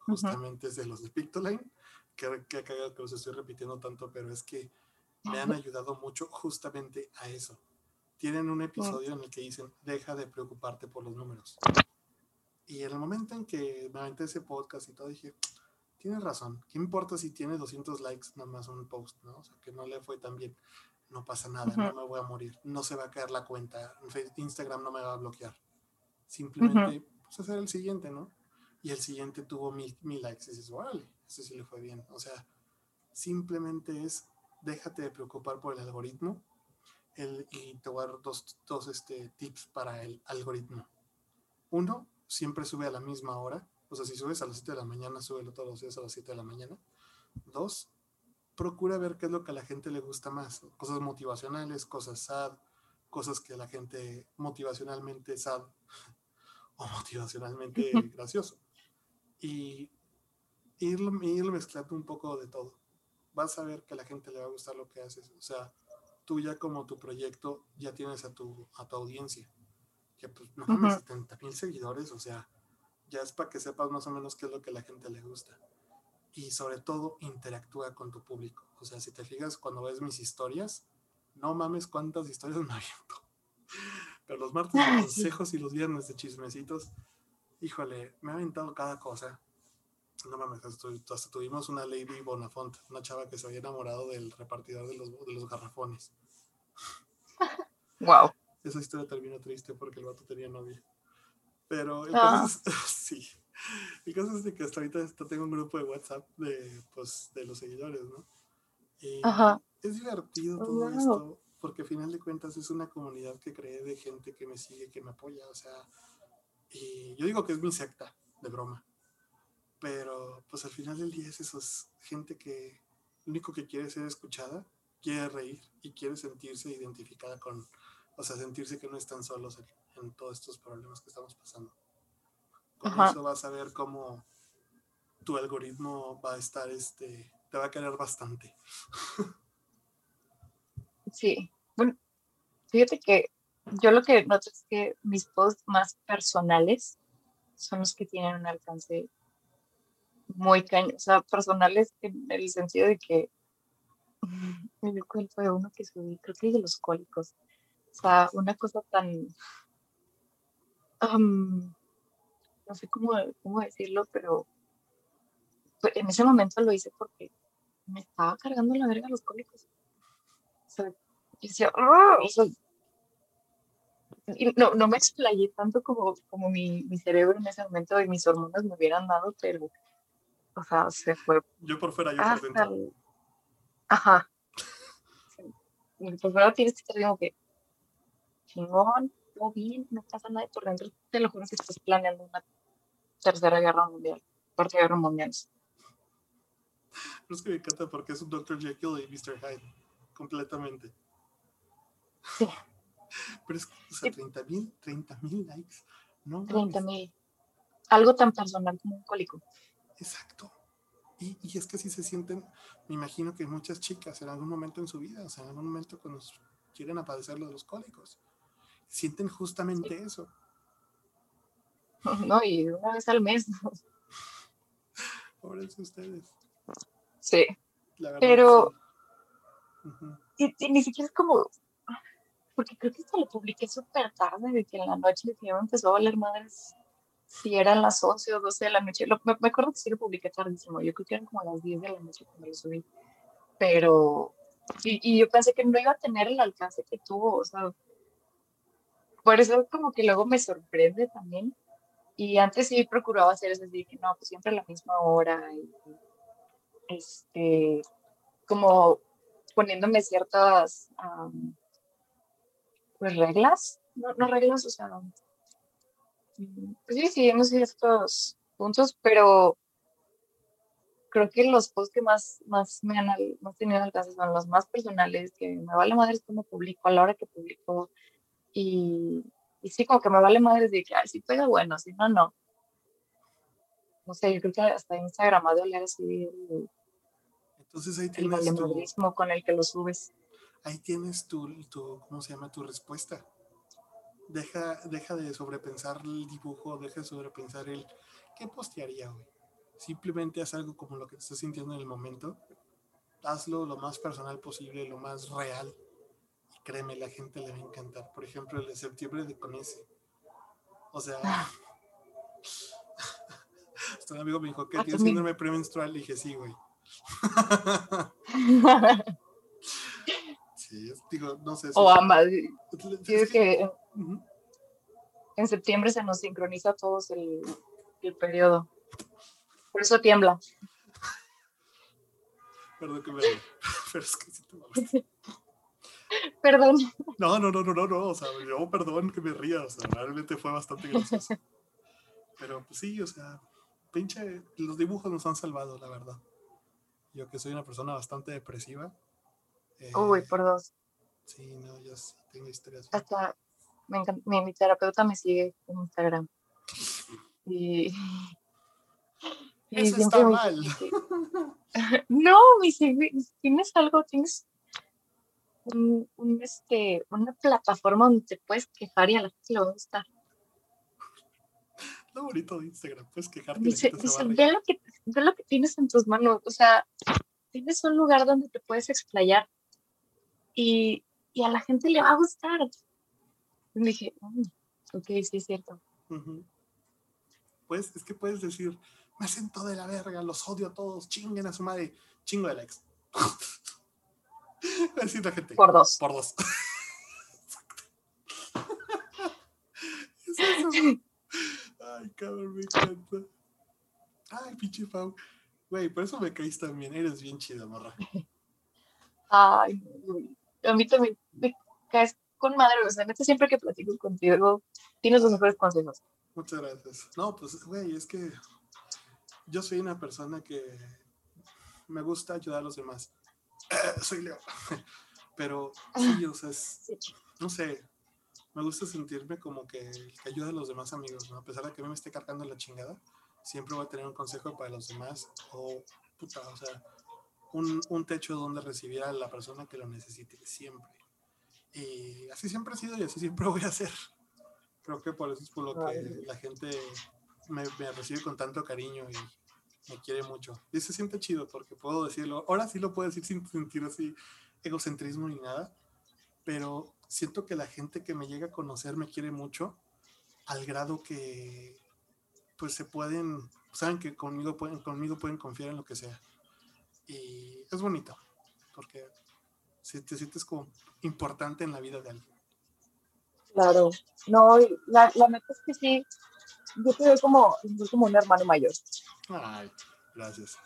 Justamente es de los de Pictoline, que, que cagado que los estoy repitiendo tanto, pero es que me han ayudado mucho justamente a eso. Tienen un episodio en el que dicen, deja de preocuparte por los números. Y en el momento en que me aventé ese podcast y todo, dije, tienes razón, ¿qué importa si tiene 200 likes nada más un post, ¿no? O sea, que no le fue tan bien no pasa nada, no me voy a morir, no se va a caer la cuenta, Instagram no me va a bloquear. Simplemente, pues hacer el siguiente, ¿no? Y el siguiente tuvo mil, likes y dices, órale, ese sí le fue bien. O sea, simplemente es, déjate de preocupar por el algoritmo el, y te voy a dar dos, dos este, tips para el algoritmo. Uno, siempre sube a la misma hora. O sea, si subes a las 7 de la mañana, súbelo todos los días a las 7 de la mañana. Dos, procura ver qué es lo que a la gente le gusta más. Cosas motivacionales, cosas sad, cosas que a la gente motivacionalmente sad o motivacionalmente gracioso. Y irlo, mezclando un poco de todo. Vas a ver que a la gente le va a gustar lo que haces. O sea, tú ya como tu proyecto ya tienes a tu, a tu audiencia. Que pues, no mames, 70 mil seguidores, o sea, ya es para que sepas más o menos qué es lo que a la gente le gusta y sobre todo interactúa con tu público. O sea, si te fijas cuando ves mis historias, no mames cuántas historias me aviento. Pero los martes de ah, consejos y los viernes de chismecitos, híjole, me ha aventado cada cosa. No mames, hasta, tuvimos una Lady Bonafont, una chava que se había enamorado del repartidor de los, de los garrafones. Wow. Esa historia terminó triste porque el vato tenía novia. Pero entonces, ah. sí. Mi caso es de que hasta ahorita tengo un grupo de WhatsApp de, pues, de los seguidores, ¿no? Y es divertido todo esto, porque al final de cuentas es una comunidad que cree de gente que me sigue, que me apoya, o sea, y yo digo que es mi secta, de broma, pero pues al final del día es eso, es gente que lo único que quiere ser escuchada, quiere reír y quiere sentirse identificada con, o sea, sentirse que no están solos en todos estos problemas que estamos pasando. Con eso vas a ver cómo tu algoritmo va a estar, este, te va a querer bastante. Sí, bueno, fíjate que yo lo que noto es que mis posts más personales son los que tienen un alcance muy caño, o sea, personales en el sentido de que me dio cuenta de uno que subí, creo que de los cólicos. O sea, una cosa tan, no sé cómo, cómo decirlo, pero en ese momento lo hice porque me estaba cargando la verga los cólicos. O sea, decía, no, no me explayé tanto como, como mi, mi, cerebro en ese momento y mis hormonas me hubieran dado, pero, o sea, se fue. Yo por fuera, yo por dentro. Ajá. Por fuera tienes que estar como que, chingón, todo bien, no pasa nada, por dentro te lo juro que estás planeando una tercera guerra mundial, cuarta guerra mundial. Pero es que me encanta porque es un Dr. Jekyll y Mr. Hyde, completamente. Sí. Pero es que, o sea, 30 mil, 30 mil likes. No, 30 mil. Algo tan personal como un cólico. Exacto. Y, y, es que si se sienten, me imagino que muchas chicas en algún momento en su vida, o sea, en algún momento cuando quieren apadecer lo de los cólicos, sienten justamente eso. No, y una vez al mes. Pobres ustedes. Sí. Pero. y, ni siquiera es como. Porque creo que esto lo publiqué súper tarde, de que en la noche que me empezó a valer madres si eran las 11 o 12 de la noche. me, acuerdo que sí lo publiqué tardísimo. Yo creo que eran como las 10 de la noche cuando lo subí. Pero. Y, y yo pensé que no iba a tener el alcance que tuvo. O sea. Por eso, como que luego me sorprende también. Y antes sí procuraba hacer eso, decir que no, pues siempre a la misma hora. Y, este, como poniéndome ciertas pues reglas, no, no, reglas, o sea, pues sí, seguimos ciertos puntos, pero creo que los posts que más, más me han más tenido alcance son los más personales, que me vale madre cómo publico, a la hora que publico, y, y sí, como que me vale madre de que, ay, si pega bueno, si no, no. No sé, yo creo que hasta Instagram ha de oler así entonces ahí el tu, con el que lo subes. Ahí tienes tu, tu, ¿cómo se llama? Tu respuesta. Deja, deja de sobrepensar el dibujo, deja de sobrepensar el ¿qué postearía hoy? Simplemente haz algo como lo que estás sintiendo en el momento. Hazlo lo más personal posible, lo más real. Y créeme, la gente le va a encantar. Por ejemplo, el de septiembre de con ese. O sea, hasta un amigo me dijo, ¿qué ah, tienes síndrome premenstrual? Y dije, sí, güey. sí, digo, no sé. O ambas. Es que en septiembre se nos sincroniza todos el, el periodo. Por eso tiembla. Perdón que me pero es que sí te Perdón. No, no, no, no, no, no, o sea, yo perdón que me ría, o sea, realmente fue bastante gracioso. Pero pues sí, o sea, pinche, los dibujos nos han salvado, la verdad. Yo que soy una persona bastante depresiva. Uy, por dos. Sí, no, yo sí tengo historias. Hasta me mi, terapeuta me sigue en Instagram. Y, Eso está mal. no, me dice, tienes algo, tienes un, este, una plataforma donde te puedes quejar y a la gente le va a gustar. Lo bonito de Instagram, puedes quejarte. Dice, dice ve, lo que, ve lo que tienes en tus manos, o sea, tienes un lugar donde te puedes explayar y, y a la gente le va a gustar. Y dije, mm, ok, sí es cierto. Pues es que puedes decir, me siento de la verga, los odio a todos, chinguen a su madre, chingo de likes. decir la gente. Por dos. Por dos. Ay, cabrón, me encanta. Ay, pinche Pau. Güey, por eso me caíste también. Eres bien chida, morra. Ay, a mí también me caes con madre. O sea, neta, siempre que platico contigo, tienes los mejores consejos. Muchas gracias. No, pues, güey, es que yo soy una persona que me gusta ayudar a los demás. soy Leo. Pero sí, o sea, es, no sé, me gusta sentirme como que, que ayuda a los demás amigos, ¿no? A pesar de que a mí me esté cargando la chingada, siempre voy a tener un consejo para los demás o, puta, o sea, un, un techo donde recibir a la persona que lo necesite, siempre. Y así siempre he sido y así siempre voy a ser. Creo que por eso es por lo que la gente me, me recibe con tanto cariño y me quiere mucho. Y se siente chido porque puedo decirlo. Ahora sí lo puedo decir sin sentir así egocentrismo ni nada. Pero siento que la gente que me llega a conocer me quiere mucho al grado que pues se pueden, saben que conmigo pueden, conmigo pueden confiar en lo que sea. Y es bonito, porque si te sientes como importante en la vida de alguien. Claro, no, la, la neta es que sí, yo te veo como, como un hermano mayor. Ay, gracias.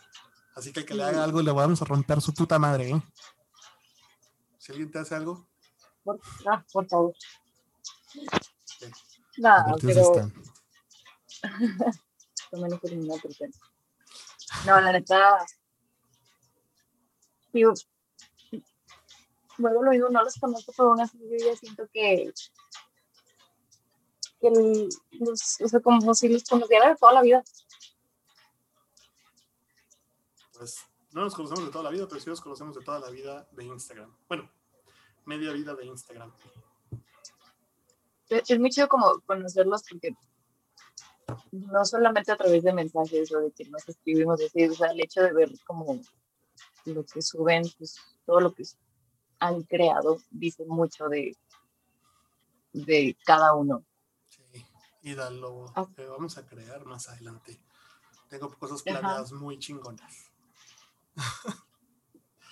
Así que el que le haga algo le vamos a romper su puta madre, ¿eh? Si alguien te hace algo. Por, ah, por favor. No, pero... no, la neta. Digo, luego lo digo, no los conozco, pero aún así yo ya siento que, que los, o sea, como si los conociera de toda la vida. Pues no nos conocemos de toda la vida, pero sí nos conocemos de toda la vida de Instagram. Bueno, media vida de Instagram. Es muy chido como conocerlos porque no solamente a través de mensajes o de que nos escribimos, decir, o sea, el hecho de ver como lo que suben, pues todo lo que han creado dice mucho de, de cada uno. Sí, y lo ah. que vamos a crear más adelante. Tengo cosas planeadas muy chingonas.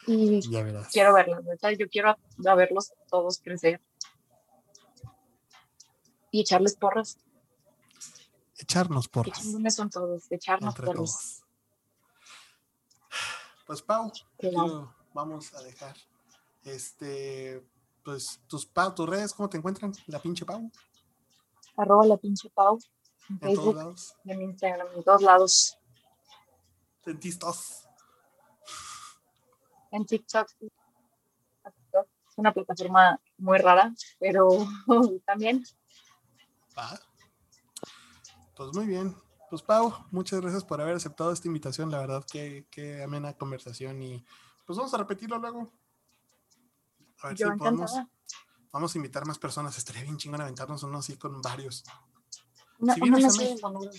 y ya verás. quiero verlas, yo quiero verlos todos crecer y echarles porras. Echarnos porras. Qué son todos, echarnos porras. Pues Pau, vamos a dejar. Este, pues tus, tus redes, ¿cómo te encuentran? La pinche Pau. Arroba la pinche Pau. En, Facebook, todos lados. En Instagram, en todos lados. Dentistas. En TikTok. Es una plataforma muy rara, pero también pues muy bien. Pues Pau, muchas gracias por haber aceptado esta invitación. La verdad que, que amena conversación y pues vamos a repetirlo luego. A ver si podemos. Vamos a invitar más personas. Estaría bien chingón aventarnos uno así con varios. si, vienes a México,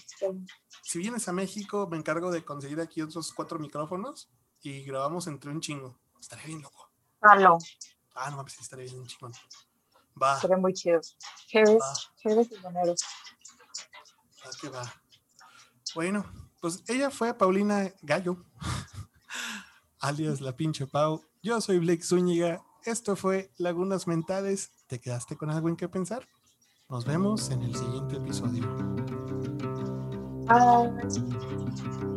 si vienes a México, me encargo de conseguir aquí otros cuatro micrófonos y grabamos entre un chingo. Estaría bien loco. Ah, no mames, estaría bien chingón. Va. Serán muy chidos. Chéves, chéves y moneros. Va que va. Bueno, pues ella fue Paulina Gallo, alias la pinche Pau. Yo soy Blake Zúñiga. Esto fue Lagunas Mentales. ¿Te quedaste con algo en qué pensar? Nos vemos en el siguiente episodio. Bye.